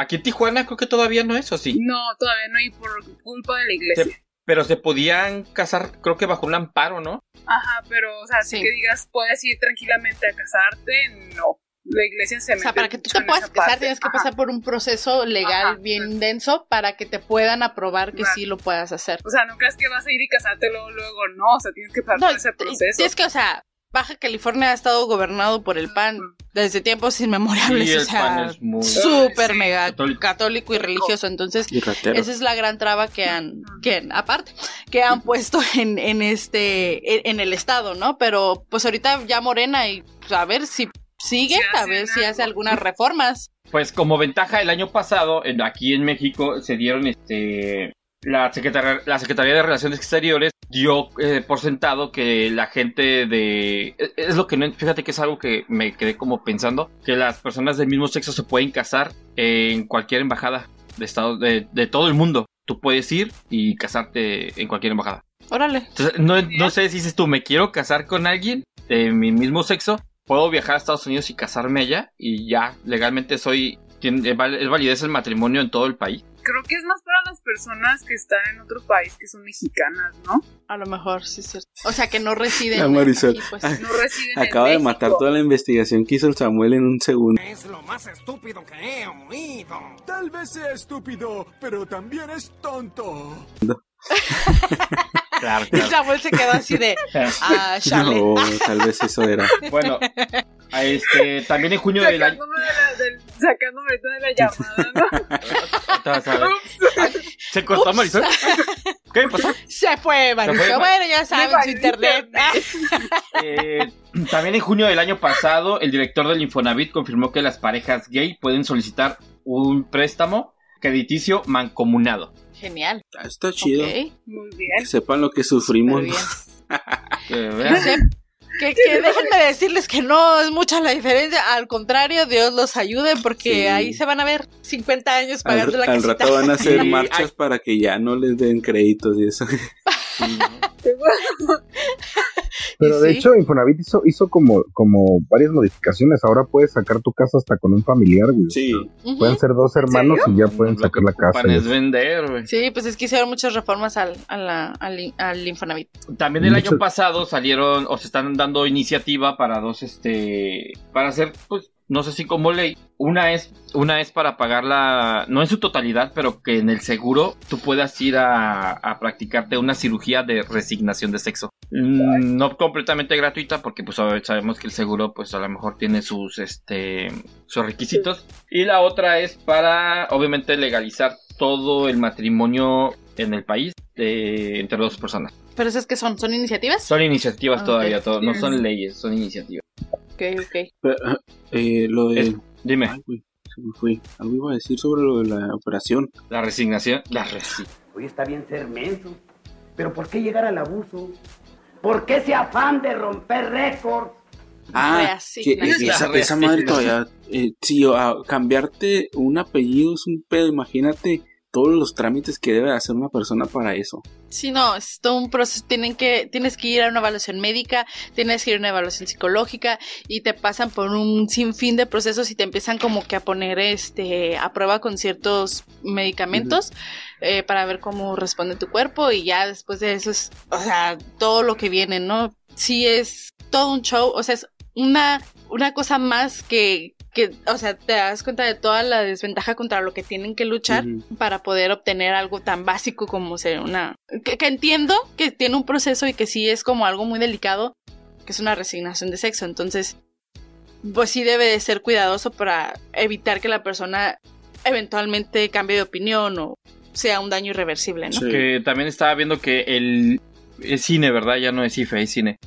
Aquí en Tijuana creo que todavía no es, ¿o sí? No, todavía no hay por culpa de la iglesia. Pero se podían casar, creo que bajo un amparo, ¿no? Ajá, pero, o sea, Sí. si que digas, puedes ir tranquilamente a casarte, no. La iglesia se O mete sea, para que tú te puedas casar parte. tienes que Ajá. pasar por un proceso legal Ajá. bien denso para que te puedan aprobar que sí lo puedas hacer. O sea, no creas que vas a ir y casarte luego, luego, no. O sea, tienes que pasar No, por ese proceso. es que, o sea, Baja California ha estado gobernado por el PAN desde tiempos inmemorables, Y o el sea, pan es muy... súper Sí, mega católico. católico. y religioso. Entonces, y esa es la gran traba que han, que aparte, que han puesto en, en este, en, en el estado, ¿no? Pero pues ahorita ya Morena y pues, a ver si sigue, Si a ver si hace algunas reformas. Pues como ventaja el año pasado, en- aquí en México se dieron este la Secretaría, la Secretaría de Relaciones Exteriores dio eh, por sentado que la gente de es- es lo que no fíjate que es algo que me quedé como pensando que las personas del mismo sexo se pueden casar en cualquier embajada de estado de, de todo el mundo. Tú puedes ir y casarte en cualquier embajada. Órale. Entonces, no, no sé si dices tú, me quiero casar con alguien de mi mismo sexo, puedo viajar a Estados Unidos y casarme allá y ya legalmente soy, tiene, es validez el matrimonio en todo el país. Creo que es más para las personas que están en otro país que son mexicanas, ¿no? A lo mejor, sí es cierto. O sea, que no residen La Marisol. aquí, pues. No residen en Acaba de matar toda la investigación que hizo el Samuel en un segundo. Es lo más estúpido que he oído. Tal vez sea estúpido, pero también es tonto. Claro, Y claro. Samuel se quedó así de, ah. No, tal vez eso era. Bueno, este, también en junio del año. Sacándome, de la, del- sacándome ahorita de la llamada, ¿no? Te vas a ver. ¿Se cortó Marisol? ¿Qué pasó? Se fue, Marisol. Se fue, Bueno, ya saben, su internet. Eh, también en junio del año pasado, el director del Infonavit confirmó que las parejas gay pueden solicitar un préstamo crediticio mancomunado. Genial. Ah, Está chido. Ok, Muy Que bien. sepan lo que sufrimos. muy bien. Que. Sé Que, que déjenme decirles que no es mucha la diferencia, al contrario, Dios los ayude porque Sí. ahí se van a ver 50 años pagando Al, la al casita. rato van a hacer Sí, marchas ay. para que ya no les den créditos y eso. Pero de sí. hecho, Infonavit hizo, hizo como, como varias modificaciones. Ahora puedes sacar tu casa hasta con un familiar, güey. Sí. Pueden ser dos hermanos y ya pueden Lo sacar que la casa. es vender, güey. Sí, pues es que hicieron muchas reformas al, a la- al, al Infonavit. También el Mucho- año pasado salieron o se están dando iniciativa para dos, este, para hacer, pues, no sé si como ley. Una es, una es para pagarla, no en su totalidad, pero que en el seguro tú puedas ir a, a practicarte una cirugía de resignación de sexo. Mm, No completamente gratuita, porque pues sabemos que el seguro, pues a lo mejor tiene sus, este, sus requisitos. Y la otra es para, obviamente, legalizar todo el matrimonio en el país eh, entre dos personas. Pero esas que son, son iniciativas. Son iniciativas Ah, todavía, no son leyes, son iniciativas. Ok, ok. Pero, eh, lo de. Es- Dime, Ay, güey, se me fue. Algo iba a decir sobre lo de la operación. la resignación, la resi- Hoy está bien ser menso, pero ¿por qué llegar al abuso? ¿Por qué ese afán de romper récords? Ah, que, eh, esa, madre todavía. Eh, ah, cambiarte un apellido es un pedo. Imagínate todos los trámites que debe hacer una persona para eso. Sí, no, es todo un proceso. Tienen que, tienes que ir a una evaluación médica, tienes que ir a una evaluación psicológica y te pasan por un sinfín de procesos y te empiezan como que a poner este a prueba con ciertos medicamentos eh, para ver cómo responde tu cuerpo y ya después de eso es, o sea, todo lo que viene, ¿no? Sí es todo un show, o sea, es una, una cosa más que, que, o sea, te das cuenta de toda la desventaja contra lo que tienen que luchar para poder obtener algo tan básico como ser una... Que, que entiendo que tiene un proceso y que sí es como algo muy delicado, que es una resignación de sexo. Entonces, pues sí debe de ser cuidadoso para evitar que la persona eventualmente cambie de opinión o sea un daño irreversible, ¿no? Sí. Que también estaba viendo que el, es cine, ¿verdad? Ya no es IFE, es cine.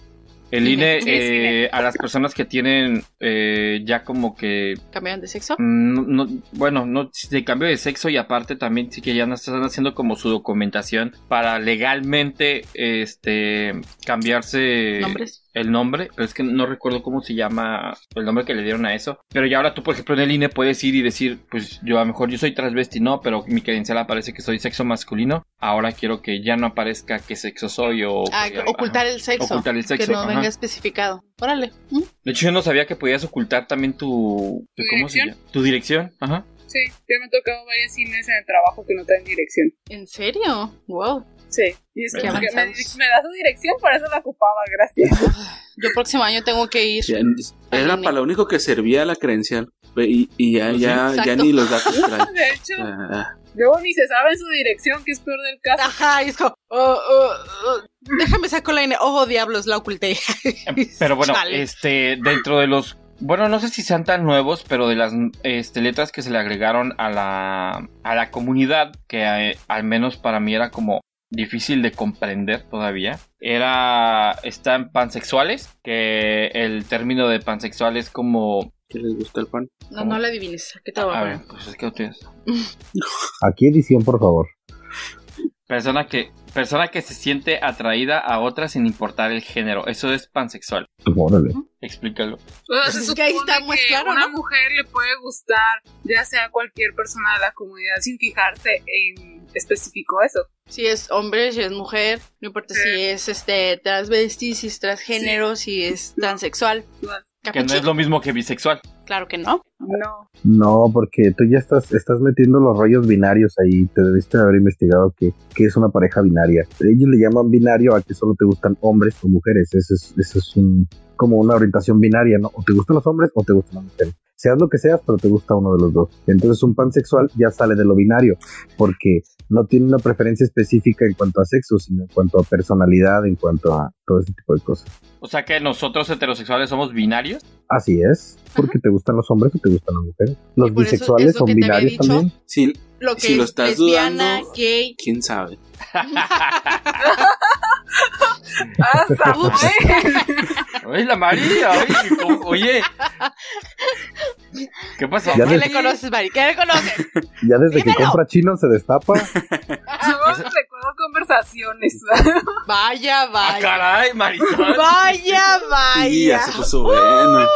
El. INE, eh, a las personas que tienen eh, ya como que ¿Cambiaron de sexo? No, no- bueno, no de cambio de sexo y aparte también sí que ya no están haciendo como su documentación para legalmente este cambiarse ¿Nombres? El nombre, pero es que no recuerdo cómo se llama el nombre que le dieron a eso. Pero ya ahora tú, por ejemplo, en el INE puedes ir y decir, pues yo a lo mejor yo soy transvesti, no, pero mi credencial aparece que soy sexo masculino. Ahora quiero que ya no aparezca qué sexo soy o Ah, que- ocultar ajá. el sexo. Ocultar el sexo, Que no ajá. venga especificado. Órale. ¿Mm? De hecho, yo no sabía que podías ocultar también tu ¿Tu ¿cómo se dirección? llama? Tu dirección, ajá. Sí, ya me ha tocado varios cines en el trabajo que no traen dirección. ¿En serio? Wow. Sí, y es que me, da su dirección, por eso la ocupaba, gracias. Yo próximo año tengo que ir. Ya, era para lo único que servía la credencial. Y, y ya, ni los datos trae. De hecho, Ah, luego ni se sabe su dirección, que es peor del caso. Ajá, y es como, oh, oh, oh, déjame sacar la INE. Oh, diablos, la oculté. Pero bueno, Chale. este, dentro de los. Bueno, no sé si sean tan nuevos, pero de las este, letras que se le agregaron a la, a la comunidad, que eh, al menos para mí era como difícil de comprender todavía, era. Están pansexuales, que el término de pansexual es como. ¿Qué les gusta el pan? No, no la adivines. ¿Qué te a A ver, pues es que ustedes. Aquí edición, por favor. Persona que, persona que se siente atraída a otra sin importar el género. Eso es pansexual. Órale. Explícalo. Es que ahí está muy que claro, una ¿no? mujer le puede gustar, ya sea cualquier persona de la comunidad, sin fijarse en específico eso. Si es hombre, si es mujer, no importa si es este transvesti, si es transgénero, si es transexual. Que no es lo mismo que bisexual. Claro que no. No. No, porque tú ya estás, estás metiendo los rollos binarios ahí. Te debiste haber investigado que, que es una pareja binaria. Ellos le llaman binario a que solo te gustan hombres o mujeres. Eso es, eso es un, como una orientación binaria, ¿no? O te gustan los hombres o te gustan las mujeres. Seas lo que seas, pero te gusta uno de los dos. Entonces un pansexual ya sale de lo binario, porque no tiene una preferencia específica en cuanto a sexo, sino en cuanto a personalidad, en cuanto a todo ese tipo de cosas. O sea que nosotros heterosexuales somos binarios. Así es, porque te gustan los hombres o te gustan las mujeres. Los eso bisexuales son binarios dicho. también. Si, Lo que Si lo es estás lesbiana, dudando- gay. quién sabe. ¡Ah, Samuel! Oye, la María, oye, ¿cómo- oye. ¿Qué pasó? Ya ¿Qué le conoces, Mari? ¿Qué le conoces? Ya desde que Dímelo. compra chino se destapa. Yo recuerdo conversaciones. Vaya, Ah, vaya. caray, Marisol. Vaya, Y ya vaya. se puso bueno.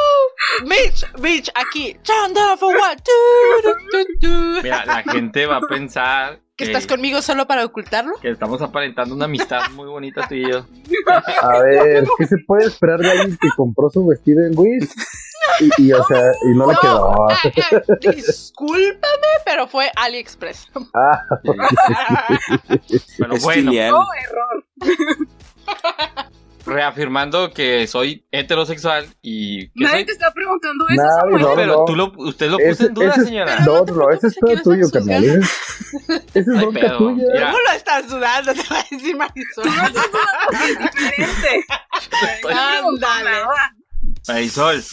Mitch, Mitch, aquí. Turn down for what? Tu, tu, tu. Mira, la gente va a pensar ¿Que estás conmigo solo para ocultarlo? que estamos aparentando una amistad muy bonita tú y yo. A ver, ¿qué se puede esperar de alguien que compró su vestido en Wish? Y, y, o sea, y no le quedó. Ah, discúlpame, pero fue AliExpress. Ah, Pero Es bueno, filial. No, error. reafirmando que soy heterosexual y que Nadie soy... te está preguntando eso, Nadie, Samuel. no, Pero tú lo, usted lo puso en duda, ese señora. No, no ese es todo tuyo, carnal. Ese es tuya. Mira, ¿Cómo lo estás dudando? Te va a decir Marisol. No estás dudando porque es diferente. estoy- Ándale. Marisol,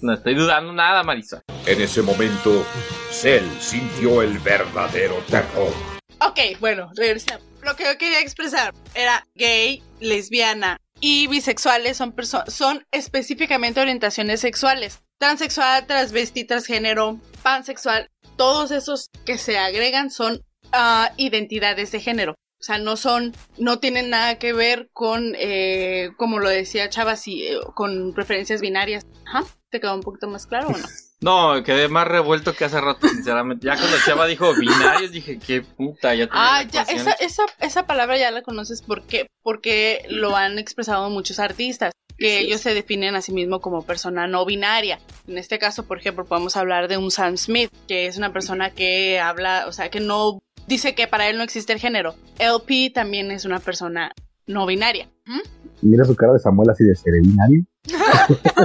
no estoy dudando nada, Marisol. En ese momento, Cell sintió el verdadero terror. Ok, bueno, regresamos. Lo que yo quería expresar era gay, lesbiana y bisexuales son, son específicamente orientaciones sexuales. Transexual, transvesti, transgénero, pansexual, todos esos que se agregan son ah, identidades de género. O sea, no son, no tienen nada que ver con, eh, como lo decía Chava, sí, eh, con preferencias binarias. Ajá, ¿te quedó un poquito más claro o no? No, quedé más revuelto que hace rato, sinceramente. Ya cuando Chava dijo binarios, dije, qué puta, ya tenía Ah, ya, esa, esa, esa palabra ya la conoces porque, porque lo han expresado muchos artistas, que ellos se definen a sí mismos como persona no binaria. En este caso, por ejemplo, podemos hablar de un Sam Smith, que es una persona que habla, o sea, que no dice que para él no existe el género. LP también es una persona no binaria. ¿Mm? Mira su cara de Samuel así de ser binario.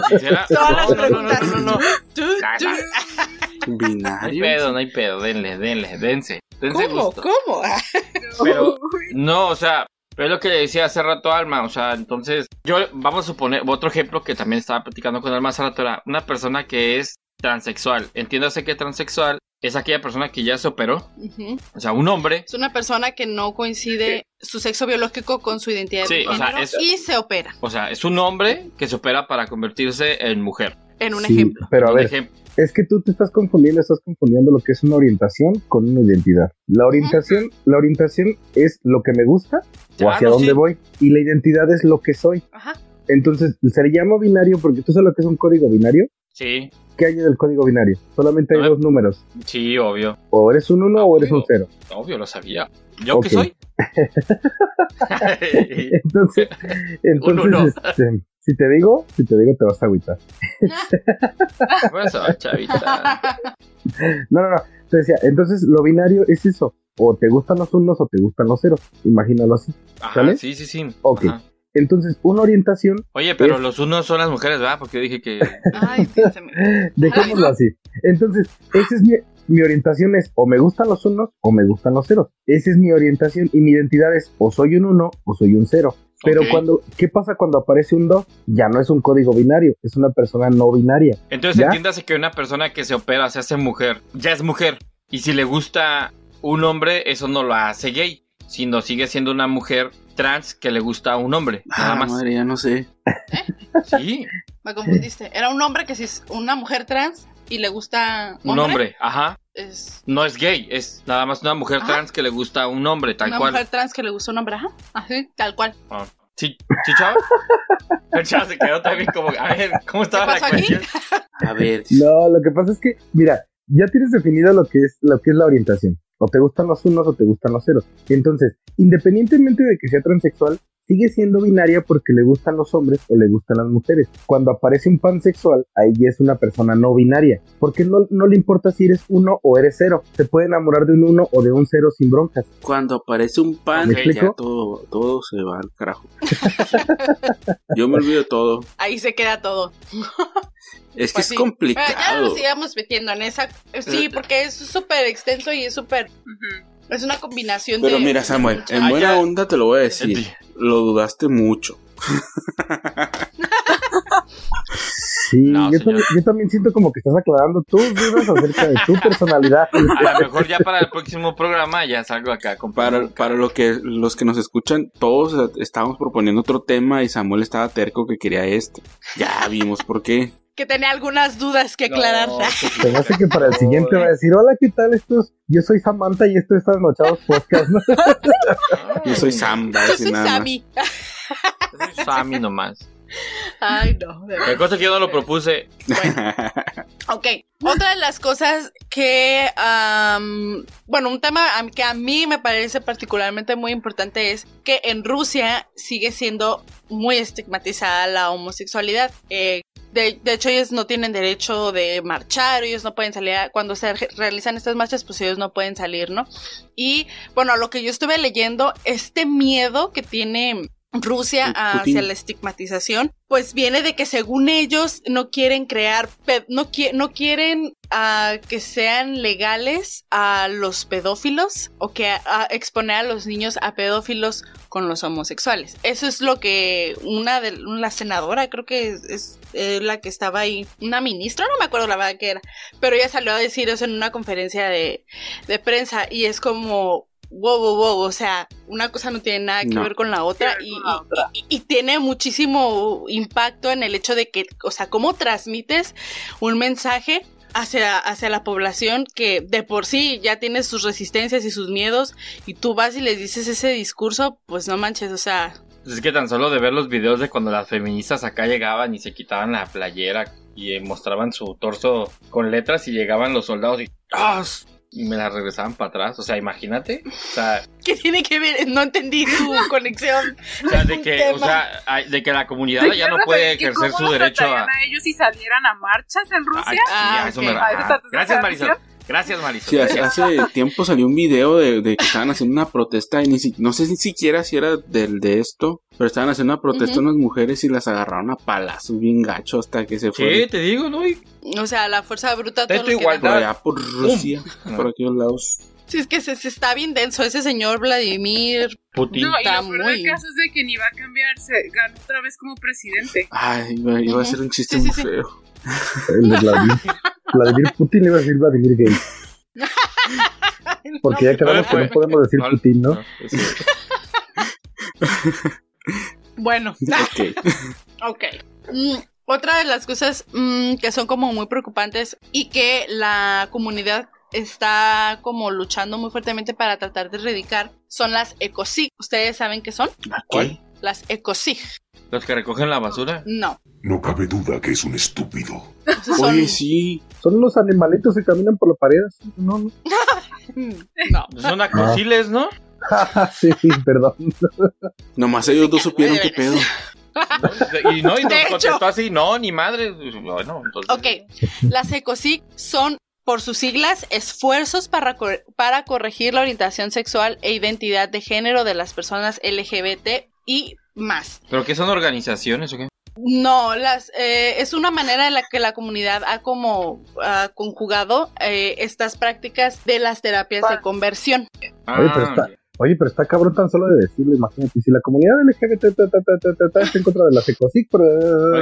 Sincera- Todas las No, no, no, preguntas. no, no, no. Tú- Ya, tú- ya. No hay pedo, no hay pedo, denle, denle, dense. Dense ¿Cómo? gusto. ¿Cómo? Pero, no, o sea, es lo que le decía hace rato a Alma, o sea, entonces, yo, vamos a suponer, otro ejemplo que también estaba platicando con Alma hace rato era una persona que es transexual. Entiéndase que transexual es aquella persona que ya se operó, o sea, un hombre. Es una persona que no coincide su sexo biológico con su identidad Sí, de o sea, género es- y se opera. O sea, es un hombre que se opera para convertirse en mujer. En un Sí, ejemplo. Pero a ver, ejemplo. es que tú te estás confundiendo, estás confundiendo lo que es una orientación con una identidad. La orientación, la orientación es lo que me gusta o hacia dónde sí. voy. Y la identidad es lo que soy. Ajá. Entonces, se le llama binario porque tú sabes lo que es un código binario. Sí, ¿Qué hay del código binario? Solamente hay A dos números. sí, obvio. O eres un 1 o eres un 0. Obvio, lo sabía. ¿Yo Ok. qué soy? Entonces, entonces este, si te digo, si te digo te vas a agüitar. Eso, chavita. No, no, no. Te decía, entonces lo binario es eso. O te gustan los unos o te gustan los ceros. Imagínalo así. Ajá, ¿Sale? sí, sí, sí. Ok. Ajá. Entonces, una orientación, Oye, pero Es- los unos son las mujeres, ¿verdad? Porque yo dije que... Ay, Dios mío. dejémoslo así. Entonces, esa es mi, mi orientación es o me gustan los unos o me gustan los ceros. Esa es mi orientación y mi identidad es o soy un uno o soy un cero. Pero cuando, ¿qué pasa cuando aparece un 2? Ya no es un código binario, es una persona no binaria. Entonces ¿Ya? entiéndase que una persona que se opera, se hace mujer, ya es mujer. Y si le gusta un hombre, eso no lo hace gay, sino sigue siendo una mujer trans que le gusta a un hombre, nada Ah, más. madre, ya no sé. Sí, Me confundiste. Era un hombre que si es una mujer trans y le gusta un hombre, ajá. Es No es gay, es nada más una mujer Ajá. trans que le gusta a un hombre, tal una cual. mujer trans que le gusta un hombre, ajá. Así, tal cual. Ah, ¿Sí, ¿Sí, chava? El chava se quedó también como, a ver, ¿cómo estaba ¿Qué la pasó aquí? cuestión? A ver. No, lo que pasa es que, mira, ya tienes definido lo que es, lo que es la orientación. O te gustan los unos o te gustan los ceros. Entonces, independientemente de que sea transexual, sigue siendo binaria porque le gustan los hombres o le gustan las mujeres. Cuando aparece un pansexual, ahí ya es una persona no binaria, porque no, no le importa si eres uno o eres cero. Se puede enamorar de un uno o de un cero sin broncas. Cuando aparece un pan, ¿Me ya explico? todo, todo se va al carajo. Yo me olvido de todo. Ahí se queda todo. Es que Pues es sí. Pero ya no complicado. nos sigamos metiendo en esa. Sí, porque es súper extenso y es súper. Es una combinación Pero de. mira, Samuel, en Ah, buena ya. onda te lo voy a decir. Lo dudaste mucho. Sí, No, yo, también, yo también siento como que estás aclarando tus dudas acerca de tu personalidad. A lo mejor ya para el próximo programa ya salgo acá Para, para lo que, los que nos escuchan, todos eh, estábamos proponiendo otro tema y Samuel estaba terco que quería este. Ya vimos por qué. Que tenía algunas dudas que aclarar. No, Se me hace que para el siguiente va a decir, hola, ¿qué tal? Esto es- yo soy Samantha y esto es Trasnochados Podcast. ¿no? Yo soy Sam, Yo soy nada. Sammy. Soy Sammy nomás. Ay, no. La cosa es que yo no lo propuse. Ok, otra de las cosas que, am, bueno, un tema que a mí me parece particularmente muy importante es que en Rusia sigue siendo muy estigmatizada la homosexualidad. Eh, de, de hecho, ellos no tienen derecho de marchar, ellos no pueden salir, a- cuando se re- realizan estas marchas, pues ellos no pueden salir, ¿no? Y bueno, lo que yo estuve leyendo, este miedo que tiene Rusia Putin. hacia la estigmatización, pues viene de que según ellos no quieren crear, no, qui- no quieren ah, que sean legales a los pedófilos o que a, exponer a los niños a pedófilos con los homosexuales. Eso es lo que una de la senadora, creo que es, es, eh, la que estaba ahí, una ministra, no me acuerdo la verdad que era, pero ella salió a decir eso en una conferencia de, de prensa y es como wow, wow, wow, o sea, una cosa no tiene nada que No. ver con la otra y, con la y- otra. y- y tiene muchísimo impacto en el hecho de que, o sea, cómo transmites un mensaje hacia, hacia la población que de por sí ya tiene sus resistencias y sus miedos y tú vas y les dices ese discurso, pues no manches, o sea, Es que tan solo de ver los videos de cuando las feministas acá llegaban y se quitaban la playera y eh, mostraban su torso con letras y llegaban los soldados y ¡ah! y me la regresaban para atrás. O sea, imagínate. O sea, ¿qué tiene que ver? No entendí tu conexión. o sea, de que, o sea, de que la comunidad ¿Te ya no puede ejercer su derecho a. a ellos si salieran a marchas en Rusia? Ay, sí, Ah, a eso me ¿A eso ah, Gracias, Marisol. Gracias, Marisol. Sí, hace, hace tiempo salió un video de, de que estaban haciendo una protesta y ni si- no sé ni siquiera si era del de esto, pero estaban haciendo una protesta unas mujeres y las agarraron a palazos bien gacho hasta que se Sí, fueron te digo, ¿no? Y- O sea, la fuerza bruta De todo igualdad. por allá por Rusia, por aquellos lados. Sí, es que se, se está bien denso ese señor Vladimir. Putin. No, y Está lo muy- del caso es de que ni va a cambiar, se ganó otra vez como presidente. Ay, iba, iba a ser un chiste Sí, sí, muy sí. feo. El de Vladimir, Vladimir Putin iba a decir Vladimir Gay. Porque ya quedamos que no podemos decir Putin, ¿no? Bueno, Ok. ok. Mm, otra de las cosas mm, que son como muy preocupantes y que la comunidad está como luchando muy fuertemente para tratar de erradicar son las ecosig. ¿Ustedes saben qué son? ¿Cuál? Las ecosig. Los que recogen la basura. No. No cabe duda que es un estúpido. Son- Oye, sí. Son los animalitos que caminan por la pared. así, No, no. No. Son acosiles, ¿no? sí, sí, perdón. Nomás ellos dos supieron qué pedo. Y no, y nos De hecho. contestó así, no, ni madre. Bueno, entonces. Ok, las ECOSIG son, por sus siglas, esfuerzos para, cor- para corregir la orientación sexual e identidad de género de las personas LGBT y más. ¿Pero qué son organizaciones o qué? No, las eh, es una manera en la que la comunidad ha como ah, conjugado eh, estas prácticas de las terapias de conversión. Oye, pero está, oye, pero está cabrón tan solo de decirlo, imagínate, si la comunidad LGBT está en contra de las ecosic, pero...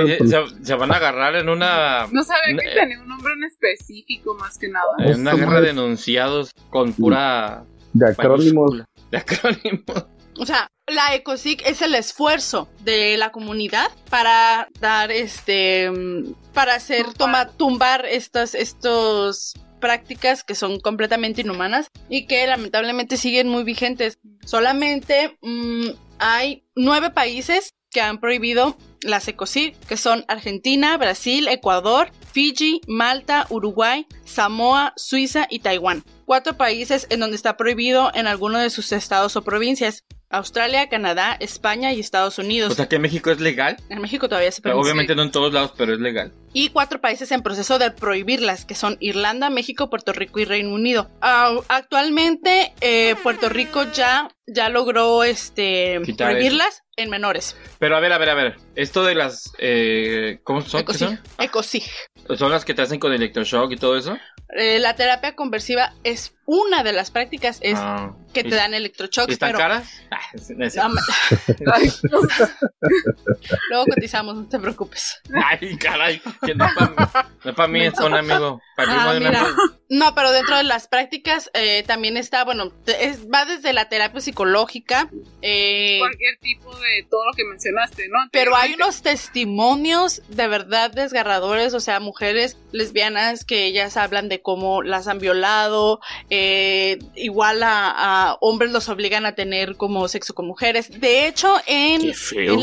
Oye, pues, se, se van a agarrar en una, No sabía No, que tenía un nombre en específico más que nada. en una guerra de enunciados con pura de acrónimos. De acrónimos. O sea, la ECOSIC es el esfuerzo de la comunidad para dar este para hacer toma, tumbar estas estos prácticas que son completamente inhumanas y que lamentablemente siguen muy vigentes. Solamente mm, hay nueve países que han prohibido las ECOSIG, que son Argentina, Brasil, Ecuador, Fiji, Malta, Uruguay, Samoa, Suiza y Taiwán. cuatro países en donde está prohibido en alguno de sus estados o provincias. Australia, Canadá, España y Estados Unidos. O sea que en México es legal. en México todavía se permite. Obviamente no en todos lados, pero es legal. y cuatro países en proceso de prohibirlas, que son Irlanda, México, Puerto Rico y Reino Unido. Ah, actualmente, eh, Puerto Rico ya, ya logró este, Quitar prohibirlas en menores. Pero a ver, a ver, a ver. Esto de las. Eh, ¿Cómo son? ¿Qué Ecosig. son? Ecosig. ¿Son las que te hacen con electroshock y todo eso? Eh, la terapia conversiva es una de las prácticas es Ah. que te ¿Y- dan ¿Y electroshocks, están pero caras? Ah, es- es- No, ma- Ay, no. luego cotizamos, no te preocupes. Ay, caray. Que no es para mí, no es pa' mí, es para un amigo. Ah, mira. No, pero dentro de las prácticas eh, también está, bueno, es- va desde la terapia psicológica, eh, Cualquier tipo de todo lo que mencionaste, ¿no? pero hay unos testimonios de verdad desgarradores, o sea, mujeres lesbianas que ellas hablan de cómo las han violado, eh, igual a, a hombres los obligan a tener como sexo con mujeres. De hecho, en,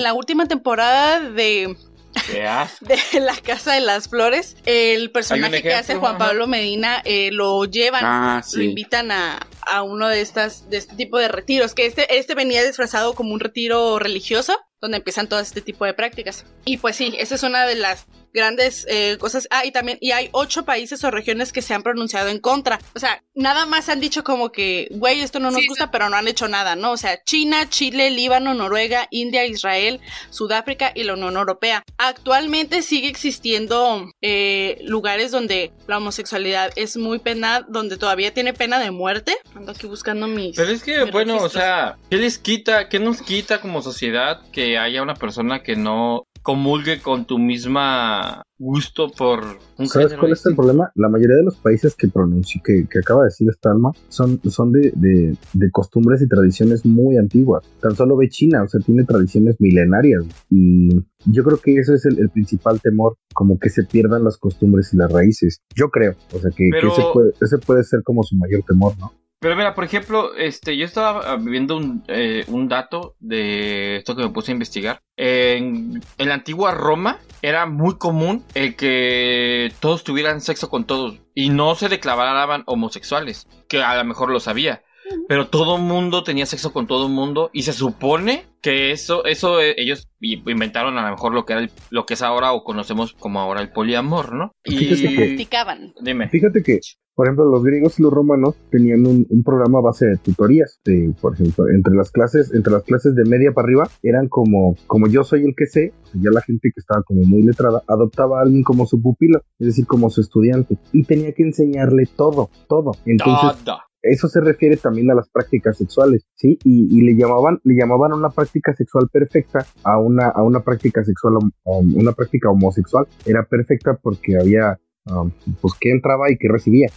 la última temporada de de La Casa de las Flores, el personaje que hace Juan. Pablo Medina eh, lo llevan, Ah, lo invitan a, a uno de estas, de este tipo de retiros, que este, este venía disfrazado como un retiro religioso, donde empiezan todo este tipo de prácticas. Y pues sí, esa es una de las grandes eh, cosas. Ah, y también, y hay ocho países o regiones que se han pronunciado en contra. O sea, nada más han dicho como que, güey, esto no nos Sí, gusta, sí. pero no han hecho nada, ¿no? O sea, China, Chile, Líbano, Noruega, India, Israel, Sudáfrica y la Unión Europea. Actualmente sigue existiendo eh, lugares donde la homosexualidad es muy penada, donde todavía tiene pena de muerte. Ando aquí buscando mis. Pero es que, bueno, o sea, ¿qué les quita, qué nos quita como sociedad que haya una persona que no comulgue con tu misma gusto por un ¿Sabes cuál es el problema? La mayoría de los países que pronuncio, que, que acaba de decir esta alma, son, son de, de- de costumbres y tradiciones muy antiguas. Tan solo ve China, o sea, tiene tradiciones milenarias. Y yo creo que eso es el, el principal temor, como que se pierdan las costumbres y las raíces. Yo creo, o sea, que, ese, puede, ese puede ser como su mayor temor, ¿no? Pero mira, por ejemplo, este, yo estaba ah, viendo un, eh, un dato de esto que me puse a investigar. En, en la antigua Roma era muy común el que todos tuvieran sexo con todos y no se declaraban homosexuales, que a lo mejor lo sabía. Pero todo mundo tenía sexo con todo mundo y se supone que eso, eso eh, ellos inventaron a lo mejor lo que era el- lo que es ahora o conocemos como ahora el poliamor, ¿no? Y Practicaban. dime. Fíjate que, por ejemplo, los griegos y los romanos tenían un, un programa a base de tutorías. de, por ejemplo, entre las clases, entre las clases de media para arriba, eran como, como yo soy el que sé, ya la gente que estaba como muy letrada, adoptaba a alguien como su pupilo, es decir, como su estudiante, y tenía que enseñarle todo, todo. Entonces, Todo. eso se refiere también a las prácticas sexuales, ¿sí? Y, y le llamaban, le llamaban una práctica sexual perfecta a una, a una práctica sexual, hom- una práctica homosexual. Era perfecta porque había, um, pues, que entraba y que recibía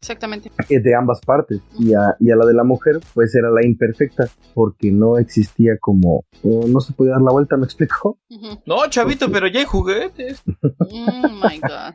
exactamente. de ambas partes. Y a, y a la de la mujer, pues era la imperfecta, porque no existía como, no se podía dar la vuelta, ¿me explico? No, chavito, pero ya hay juguetes. Oh my god.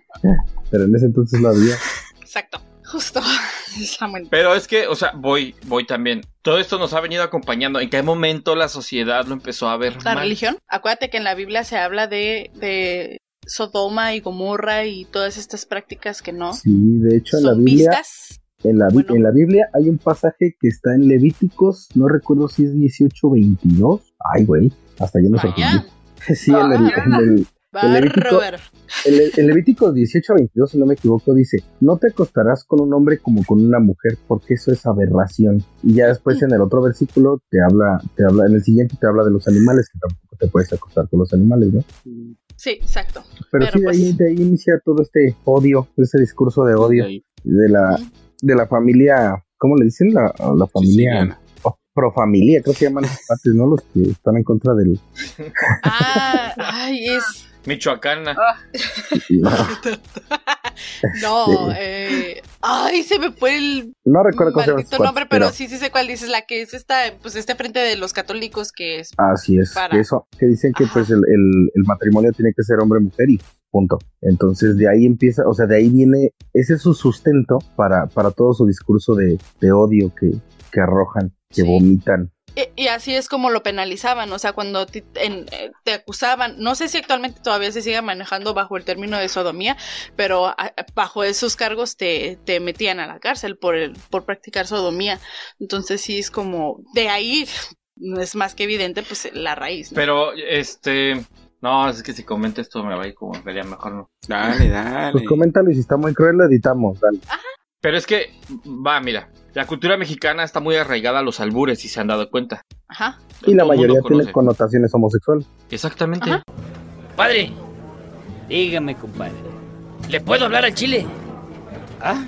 Pero en ese entonces lo había. Exacto. Justo. Pero es que, o sea, voy, voy también. Todo esto nos ha venido acompañando. ¿En qué momento la sociedad lo empezó a ver La mal? religión. Acuérdate que en la Biblia se habla de, de Sodoma y Gomorra y todas estas prácticas que no Sí, de hecho en la Biblia vistas. En la, Bueno. en la Biblia hay un pasaje que está en Levíticos, no recuerdo si es 18 o 22. Ay, güey, hasta yo me sorprendí. Sí, en el, en el- El Levítico- en el- en Levíticos 18 a 22, si no me equivoco, dice, no te acostarás con un hombre como con una mujer, porque eso es aberración. Y ya después en el otro versículo te habla, te habla, en el siguiente te habla de los animales, que tampoco te puedes acostar con los animales, ¿no? Sí, exacto. Pero, Pero sí, de, pues- ahí, de ahí inicia todo este odio, ese discurso de odio Ahí. de la, de la familia, ¿cómo le dicen? La, la familia oh, profamilia, creo que llaman esos partes, ¿no? Los que están en contra del... Ah, ay, es. Michoacana. No, eh. Ay, se me fue el No recuerdo cómo se llama nombre, pero sí, sí sé cuál dices, la que es esta, pues este frente de los católicos que es. Así es, Para- eso, que dicen que Ajá. pues el, el- el matrimonio tiene que ser hombre-mujer y punto. Entonces de ahí empieza, o sea, de ahí viene, ese es su sustento para, para todo su discurso de, de odio que, que arrojan, que Sí. vomitan Y, y así es como lo penalizaban, o sea, cuando ti- en- eh, te acusaban, no sé si actualmente todavía se sigue manejando bajo el término de sodomía, pero a- bajo esos cargos te, te metían a la cárcel por, el, por practicar sodomía. Entonces sí es como, de ahí es más que evidente pues la raíz. ¿no? Pero, este. No, es que si comento esto me va a ir como vería mejor no. Dale, dale. Pues coméntalo y si está muy cruel lo editamos, dale. Pero es que, va, mira, la cultura mexicana está muy arraigada a los albures, si se han dado cuenta. Ajá. Y la mayoría tiene connotaciones homosexuales. Exactamente. Ajá. Padre, dígame, compadre. ¿Le puedo hablar al chile? Ah,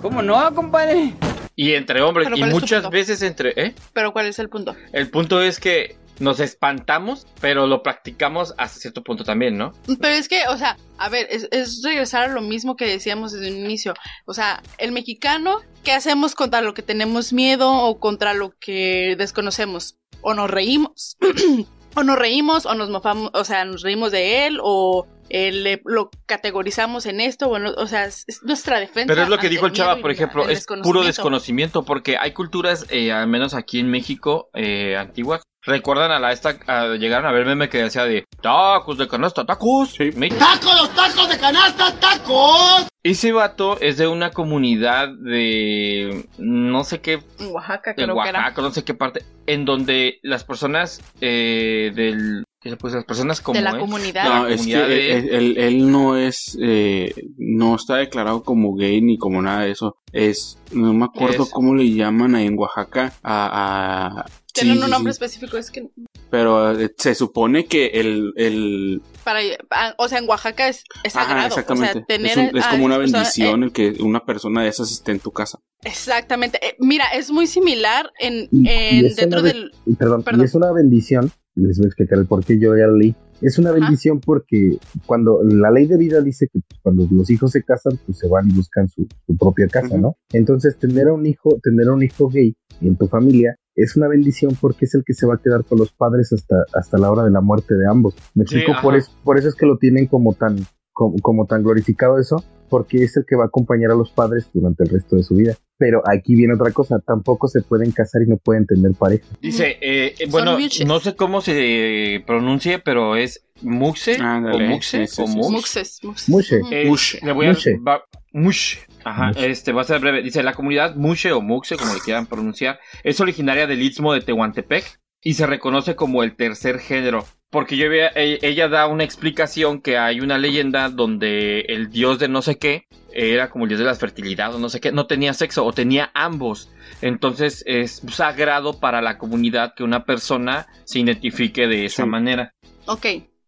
¿cómo no, compadre? Y entre hombres, y ¿cuál es tu muchas veces entre. ¿eh? Pero ¿cuál es el punto? El punto es que nos espantamos, pero lo practicamos hasta cierto punto también, ¿no? Pero es que, o sea, a ver, es, es regresar a lo mismo que decíamos desde un inicio. O sea, el mexicano, ¿qué hacemos contra lo que tenemos miedo o contra lo que desconocemos? O nos reímos, o nos reímos, o nos mofamos, o sea, nos reímos de él, o eh, le- lo categorizamos en esto, o, en lo- o sea, es, es nuestra defensa. Pero es lo que dijo el Chava, por ejemplo, el es puro desconocimiento, porque hay culturas, eh, al menos aquí en México, eh, antiguas, recuerdan a la esta, a, llegaron a ver meme que decía de tacos de canasta, tacos. Me- ¡Tacos, los tacos de canasta, tacos! Ese vato es de una comunidad de no sé qué, En Oaxaca, de creo que era. Oaxaca, no sé qué parte, en donde las personas eh, del, ¿qué se puede decir? las personas como De la él, comunidad. No, la es que de- él, él- él no es, eh, no está declarado como gay ni como nada de eso. Es, no me acuerdo Es- cómo le llaman ahí en Oaxaca a... a Tienen sí, un nombre sí. específico, es que Pero eh, se supone que el, el para, ah, o sea, en Oaxaca es, es ajá, sagrado. exactamente. O sea, tener es, un- es a como una bendición eh, el que una persona de esas esté en tu casa. Exactamente. Eh, mira, es muy similar en, Y- en y es dentro del. Y perdón, Perdón. y es una bendición, les voy a explicar el por qué yo ya lo leí. Es una bendición porque cuando la ley de vida dice que pues, cuando los hijos se casan, pues se van y buscan su, su propia casa. ¿no? Entonces tener a un hijo, tener a un hijo gay en tu familia es una bendición porque es el que se va a quedar con los padres hasta, hasta la hora de la muerte de ambos. Me Sí, explico, ajá. por, eso, por eso es que lo tienen como tan, como, como tan glorificado eso, porque es el que va a acompañar a los padres durante el resto de su vida. Pero aquí viene otra cosa, tampoco se pueden casar y no pueden tener pareja. Dice, eh, eh, bueno, no sé cómo se pronuncie, pero es Muxe Ándale, o Muxe sí, sí, o sí. Muxes. Ujú. Eh. Le voy a va- Mush. Ajá, Mushe. este va a ser breve. Dice, la comunidad Mushe o Muxe, como le quieran pronunciar, es originaria del istmo de Tehuantepec y se reconoce como el tercer género. Porque yo e- ella da una explicación que hay una leyenda donde el dios de no sé qué era como el dios de la fertilidad o no sé qué, no tenía sexo o tenía ambos. Entonces es sagrado para la comunidad que una persona se identifique de esa Sí. manera. Ok.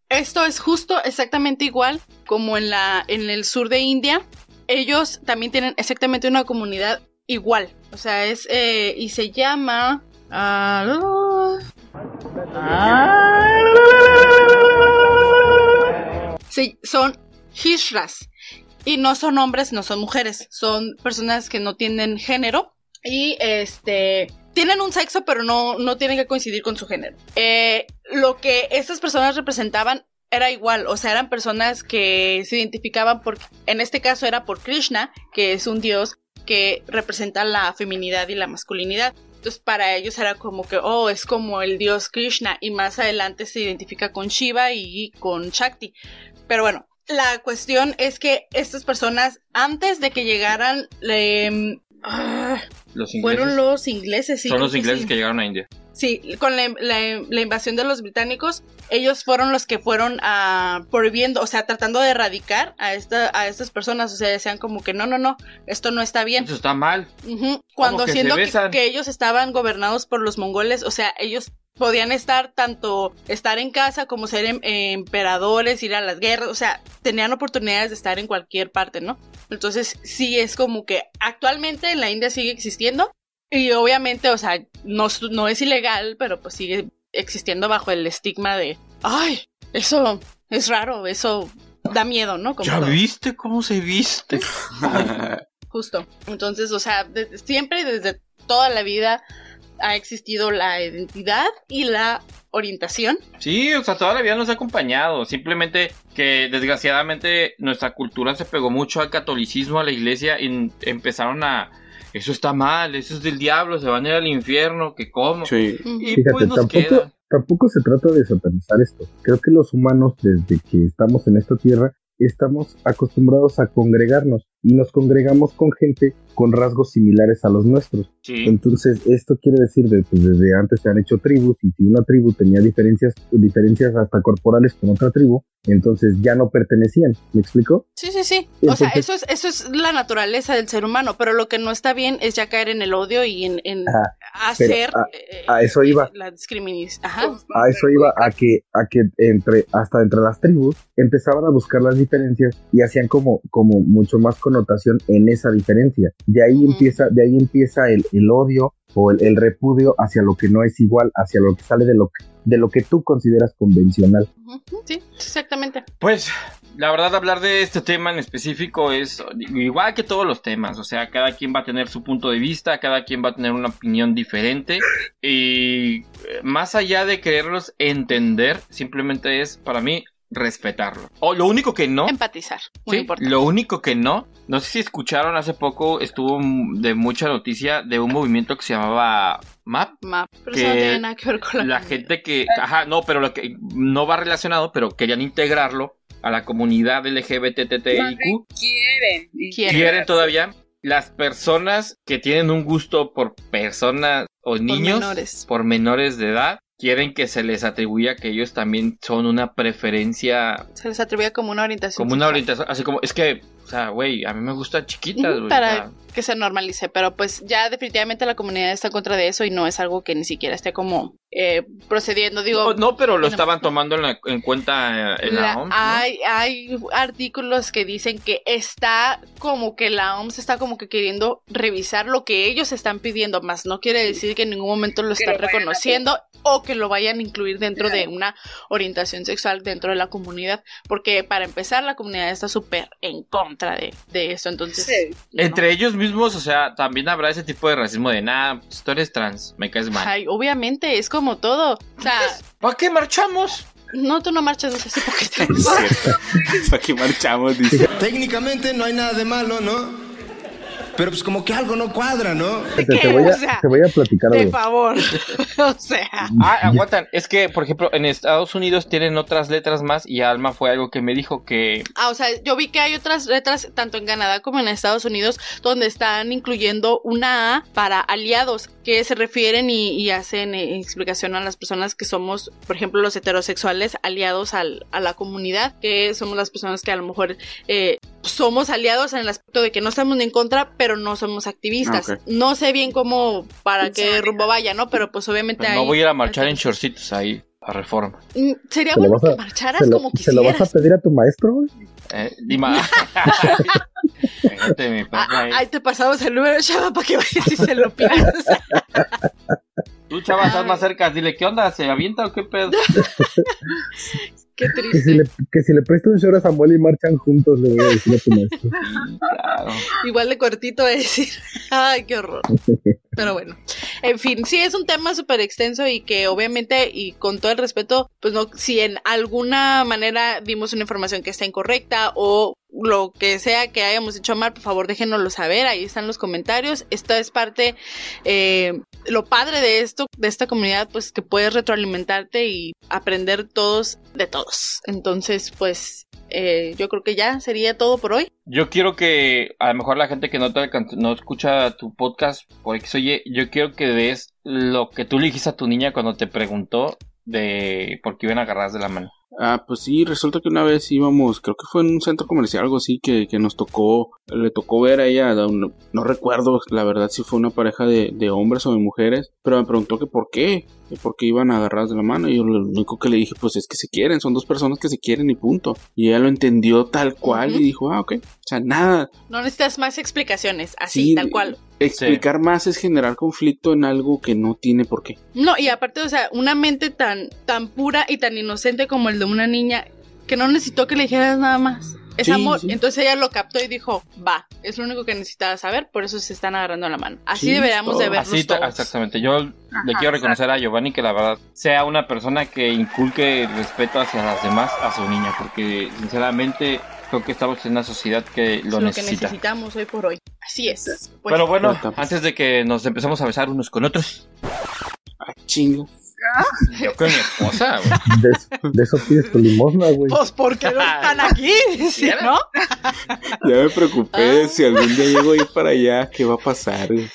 Esto es justo exactamente igual como en la en el sur de India. Ellos también tienen exactamente una comunidad igual. O sea, es eh, y se llama ah, Sí, son Hishras. Y no son hombres, no son mujeres. Son personas que no tienen género. Y este. Tienen un sexo, pero no, no tienen que coincidir con su género. Eh, lo que estas personas representaban era igual. O sea, eran personas que se identificaban por. En este caso era por Krishna, que es un dios que representa la feminidad y la masculinidad. Entonces para ellos era como que, oh, es como el dios Krishna y más adelante se identifica con Shiva y con Shakti. Pero bueno, la cuestión es que estas personas, antes de que llegaran, le- ah, Los ingleses. fueron los ingleses, sí. Son los ingleses sí. que llegaron a India. Sí, con la, la- la invasión de los británicos, ellos fueron los que fueron a prohibiendo, o sea, tratando de erradicar a, esta, a estas personas. O sea, decían como que no, no, no, esto no está bien. Eso está mal. Cuando que siendo que, ellos estaban gobernados por los mongoles, o sea, ellos podían estar tanto estar en casa como ser em- emperadores, ir a las guerras, o sea, tenían oportunidades de estar en cualquier parte, ¿no? Entonces, sí es como que actualmente en la India sigue existiendo y obviamente, o sea, no, es- no es ilegal, pero pues sigue existiendo bajo el estigma de, ay, eso es raro, eso da miedo, ¿no? Como ¿Ya todo. viste cómo se viste? Justo. Entonces, o sea, desde siempre, desde toda la vida, ha existido la identidad y la orientación. Sí, o sea, toda la vida nos ha acompañado. Simplemente que desgraciadamente nuestra cultura se pegó mucho al catolicismo, a la iglesia y empezaron a eso está mal, eso es del diablo, se van a ir al infierno, que cómo. Sí. Y Fíjate, pues nos tampoco, queda. tampoco se trata de satanizar esto. Creo que los humanos, desde que estamos en esta tierra, estamos acostumbrados a congregarnos y nos congregamos con gente con rasgos similares a los nuestros. Sí. Entonces, esto quiere decir que desde antes se han hecho tribus y si una tribu tenía diferencias, diferencias hasta corporales con otra tribu, entonces ya no pertenecían. ¿Me explico? Sí, sí, sí. O sea, Entonces- eso es, eso es la naturaleza del ser humano, pero lo que no está bien es ya caer en el odio y en, en Ajá, hacer a- eh, a eso iba. la discriminación. Ajá. A eso iba a que, a que entre, hasta entre las tribus empezaban a buscar las diferencias y hacían como, como mucho más connotación en esa diferencia. De ahí empieza, de ahí empieza el, el odio o el, el repudio hacia lo que no es igual, hacia lo que sale de lo que, de lo que tú consideras convencional. Sí, exactamente. Pues, la verdad, hablar de este tema en específico es igual que todos los temas. O sea, cada quien va a tener su punto de vista, cada quien va a tener una opinión diferente. Y eh, más allá de quererlos entender, simplemente es para mí respetarlo. O lo único que no. Empatizar. Muy Sí, importante. lo único que no, no sé si escucharon hace poco, estuvo de mucha noticia de un movimiento que se llamaba MAP. Ma- pero que eso no tiene nada que ver con la, La gente que, ajá, no, pero lo que no va relacionado, pero querían integrarlo a la comunidad LGBTTIQ. quieren. Quieren. Quieren todavía las personas que tienen un gusto por personas o niños, menores. por menores de edad, quieren que se les atribuya que ellos también son una preferencia, Se les atribuye como una orientación. como una orientación, así como, es que, o sea, güey, a mí me gustan chiquitas, güey, para que se normalice, pero pues ya definitivamente la comunidad está en contra de eso y no es algo que ni siquiera esté como eh, procediendo. Digo, no, no, pero lo estaban tomando en, la- en cuenta eh, en la, La- OMS, ¿no? hay, hay artículos que dicen que está como que la OMS está como que queriendo revisar lo que ellos están pidiendo, más no quiere decir que en ningún momento lo Que están lo reconociendo o que lo vayan a incluir dentro de una orientación sexual dentro de la comunidad, porque para empezar la comunidad está súper en contra de, de eso, entonces... Sí. no. Entre ellos mismos, o sea, también habrá ese tipo de racismo de nada, pues, tú eres trans, me caes mal. Ay, obviamente, es como todo. O sea, ¿Para qué marchamos? no, tú no marchas, no hipócrita. Es cierto. Para que marchamos, dice. Técnicamente no hay nada de malo, ¿no? Pero pues como que algo no cuadra, ¿no? Te, te voy, O a, sea, te voy a platicar De algo. favor. o sea. Ah, aguantan. Es que, por ejemplo, en Estados Unidos tienen otras letras más y Alma fue algo que me dijo que... Ah, o sea, yo vi que hay otras letras, tanto en Canadá como en Estados Unidos, donde están incluyendo una A para aliados, que se refieren y, y hacen eh, explicación a las personas que somos, por ejemplo, los heterosexuales, aliados al- a la comunidad, que somos las personas que a lo mejor eh, somos aliados en el aspecto de que no estamos ni en contra, pero no somos activistas. Ah. No sé bien cómo, para qué rumbo vaya, ¿no? Pero pues obviamente Pues hay... no voy a ir a marchar en shortcitos ahí, a reforma. Mm, Sería ¿Se lo bueno que marcharas ¿Se lo, como se lo vas a quisieras. pedir a tu maestro? güey? Eh, Dima. Fíjate, mi Ah, perra ahí. Ay, te pasamos el número, chava, para que vayas y se lo pidas. Tú, chava, estás más cerca. Dile, ¿qué onda? ¿Se avienta o qué pedo? Qué Que si, triste. le, que si le presto un short a Samuel y marchan juntos, le voy a decir a tu maestro. Sí, claro. Igual de cortito es decir. Ay, qué horror. Pero bueno. En fin, sí es un tema súper extenso y que obviamente y con todo el respeto, pues no, si en alguna manera dimos una información que está incorrecta o lo que sea que hayamos hecho mal, por favor déjenoslo saber, ahí están los comentarios. Esto es parte, eh, lo padre de esto, de esta comunidad, pues que puedes retroalimentarte y aprender todos de todos. Entonces, pues eh, yo creo que ya sería todo por hoy. Yo quiero que, a lo mejor la gente que no te no escucha tu podcast, por X oye, yo quiero que des lo que tú le dijiste a tu niña cuando te preguntó de por qué iban agarradas de la mano. Ah, pues sí, resulta que una vez íbamos, creo que fue en un centro comercial, algo así, que, que nos tocó, le tocó ver a ella, no, no recuerdo la verdad si fue una pareja de, de hombres o de mujeres, pero me preguntó que por qué, que por qué iban agarradas de la mano, y yo lo único que le dije, pues es que se quieren, son dos personas que se quieren y punto. Y ella lo entendió tal cual y dijo, ah, ok, o sea, nada, No necesitas más explicaciones, así, Sí, tal cual. explicar más es generar conflicto en algo que no tiene por qué. No, y aparte, o sea, una mente tan, tan pura y tan inocente como el de una niña que no necesitó que le dijeras nada más. Es Sí, amor. sí. Entonces ella lo captó y dijo, va, es lo único que necesitaba saber, por eso se están agarrando la mano. Así Sí, deberíamos de verlos Así, todos. exactamente. Yo le quiero reconocer a Giovanni que la verdad sea una persona que inculque respeto hacia las demás, a su niña, porque sinceramente creo que estamos en una sociedad que Es lo lo que necesita. necesitamos hoy por hoy. Así es. Pues, Pero bueno, antes de que nos empecemos a besar unos con otros, Ah, chingo. Yo con mi esposa, güey. De, eso- de eso pides tu limosna, güey. pues ¿por qué no están aquí? ¿Sí, no? Ya me preocupé si algún día llego a ir para allá, ¿qué va a pasar? güey?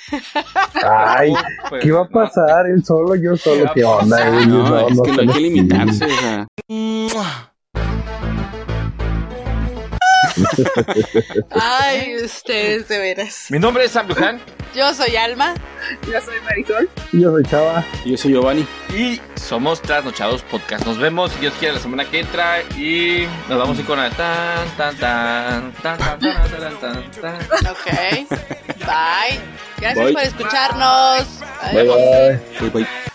Ay, Pues, ¿qué va a pasar? Él solo, yo solo. a ¿Qué onda, güey? No, es que no hay no- que limitarse, o sea. Ay, ustedes de veras. Mi nombre es Sam Luján. Yo soy Alma. Yo soy Marisol. Yo soy Chava. Y yo soy Giovanni. Y somos Trasnochados Podcast. Nos vemos, si Dios quiere, la semana que entra. Y nos vamos a ir con la tan, tan, tan, tan, tan, tan. Ok. Bye. Gracias por escucharnos. Bye, bye. bye. bye. bye.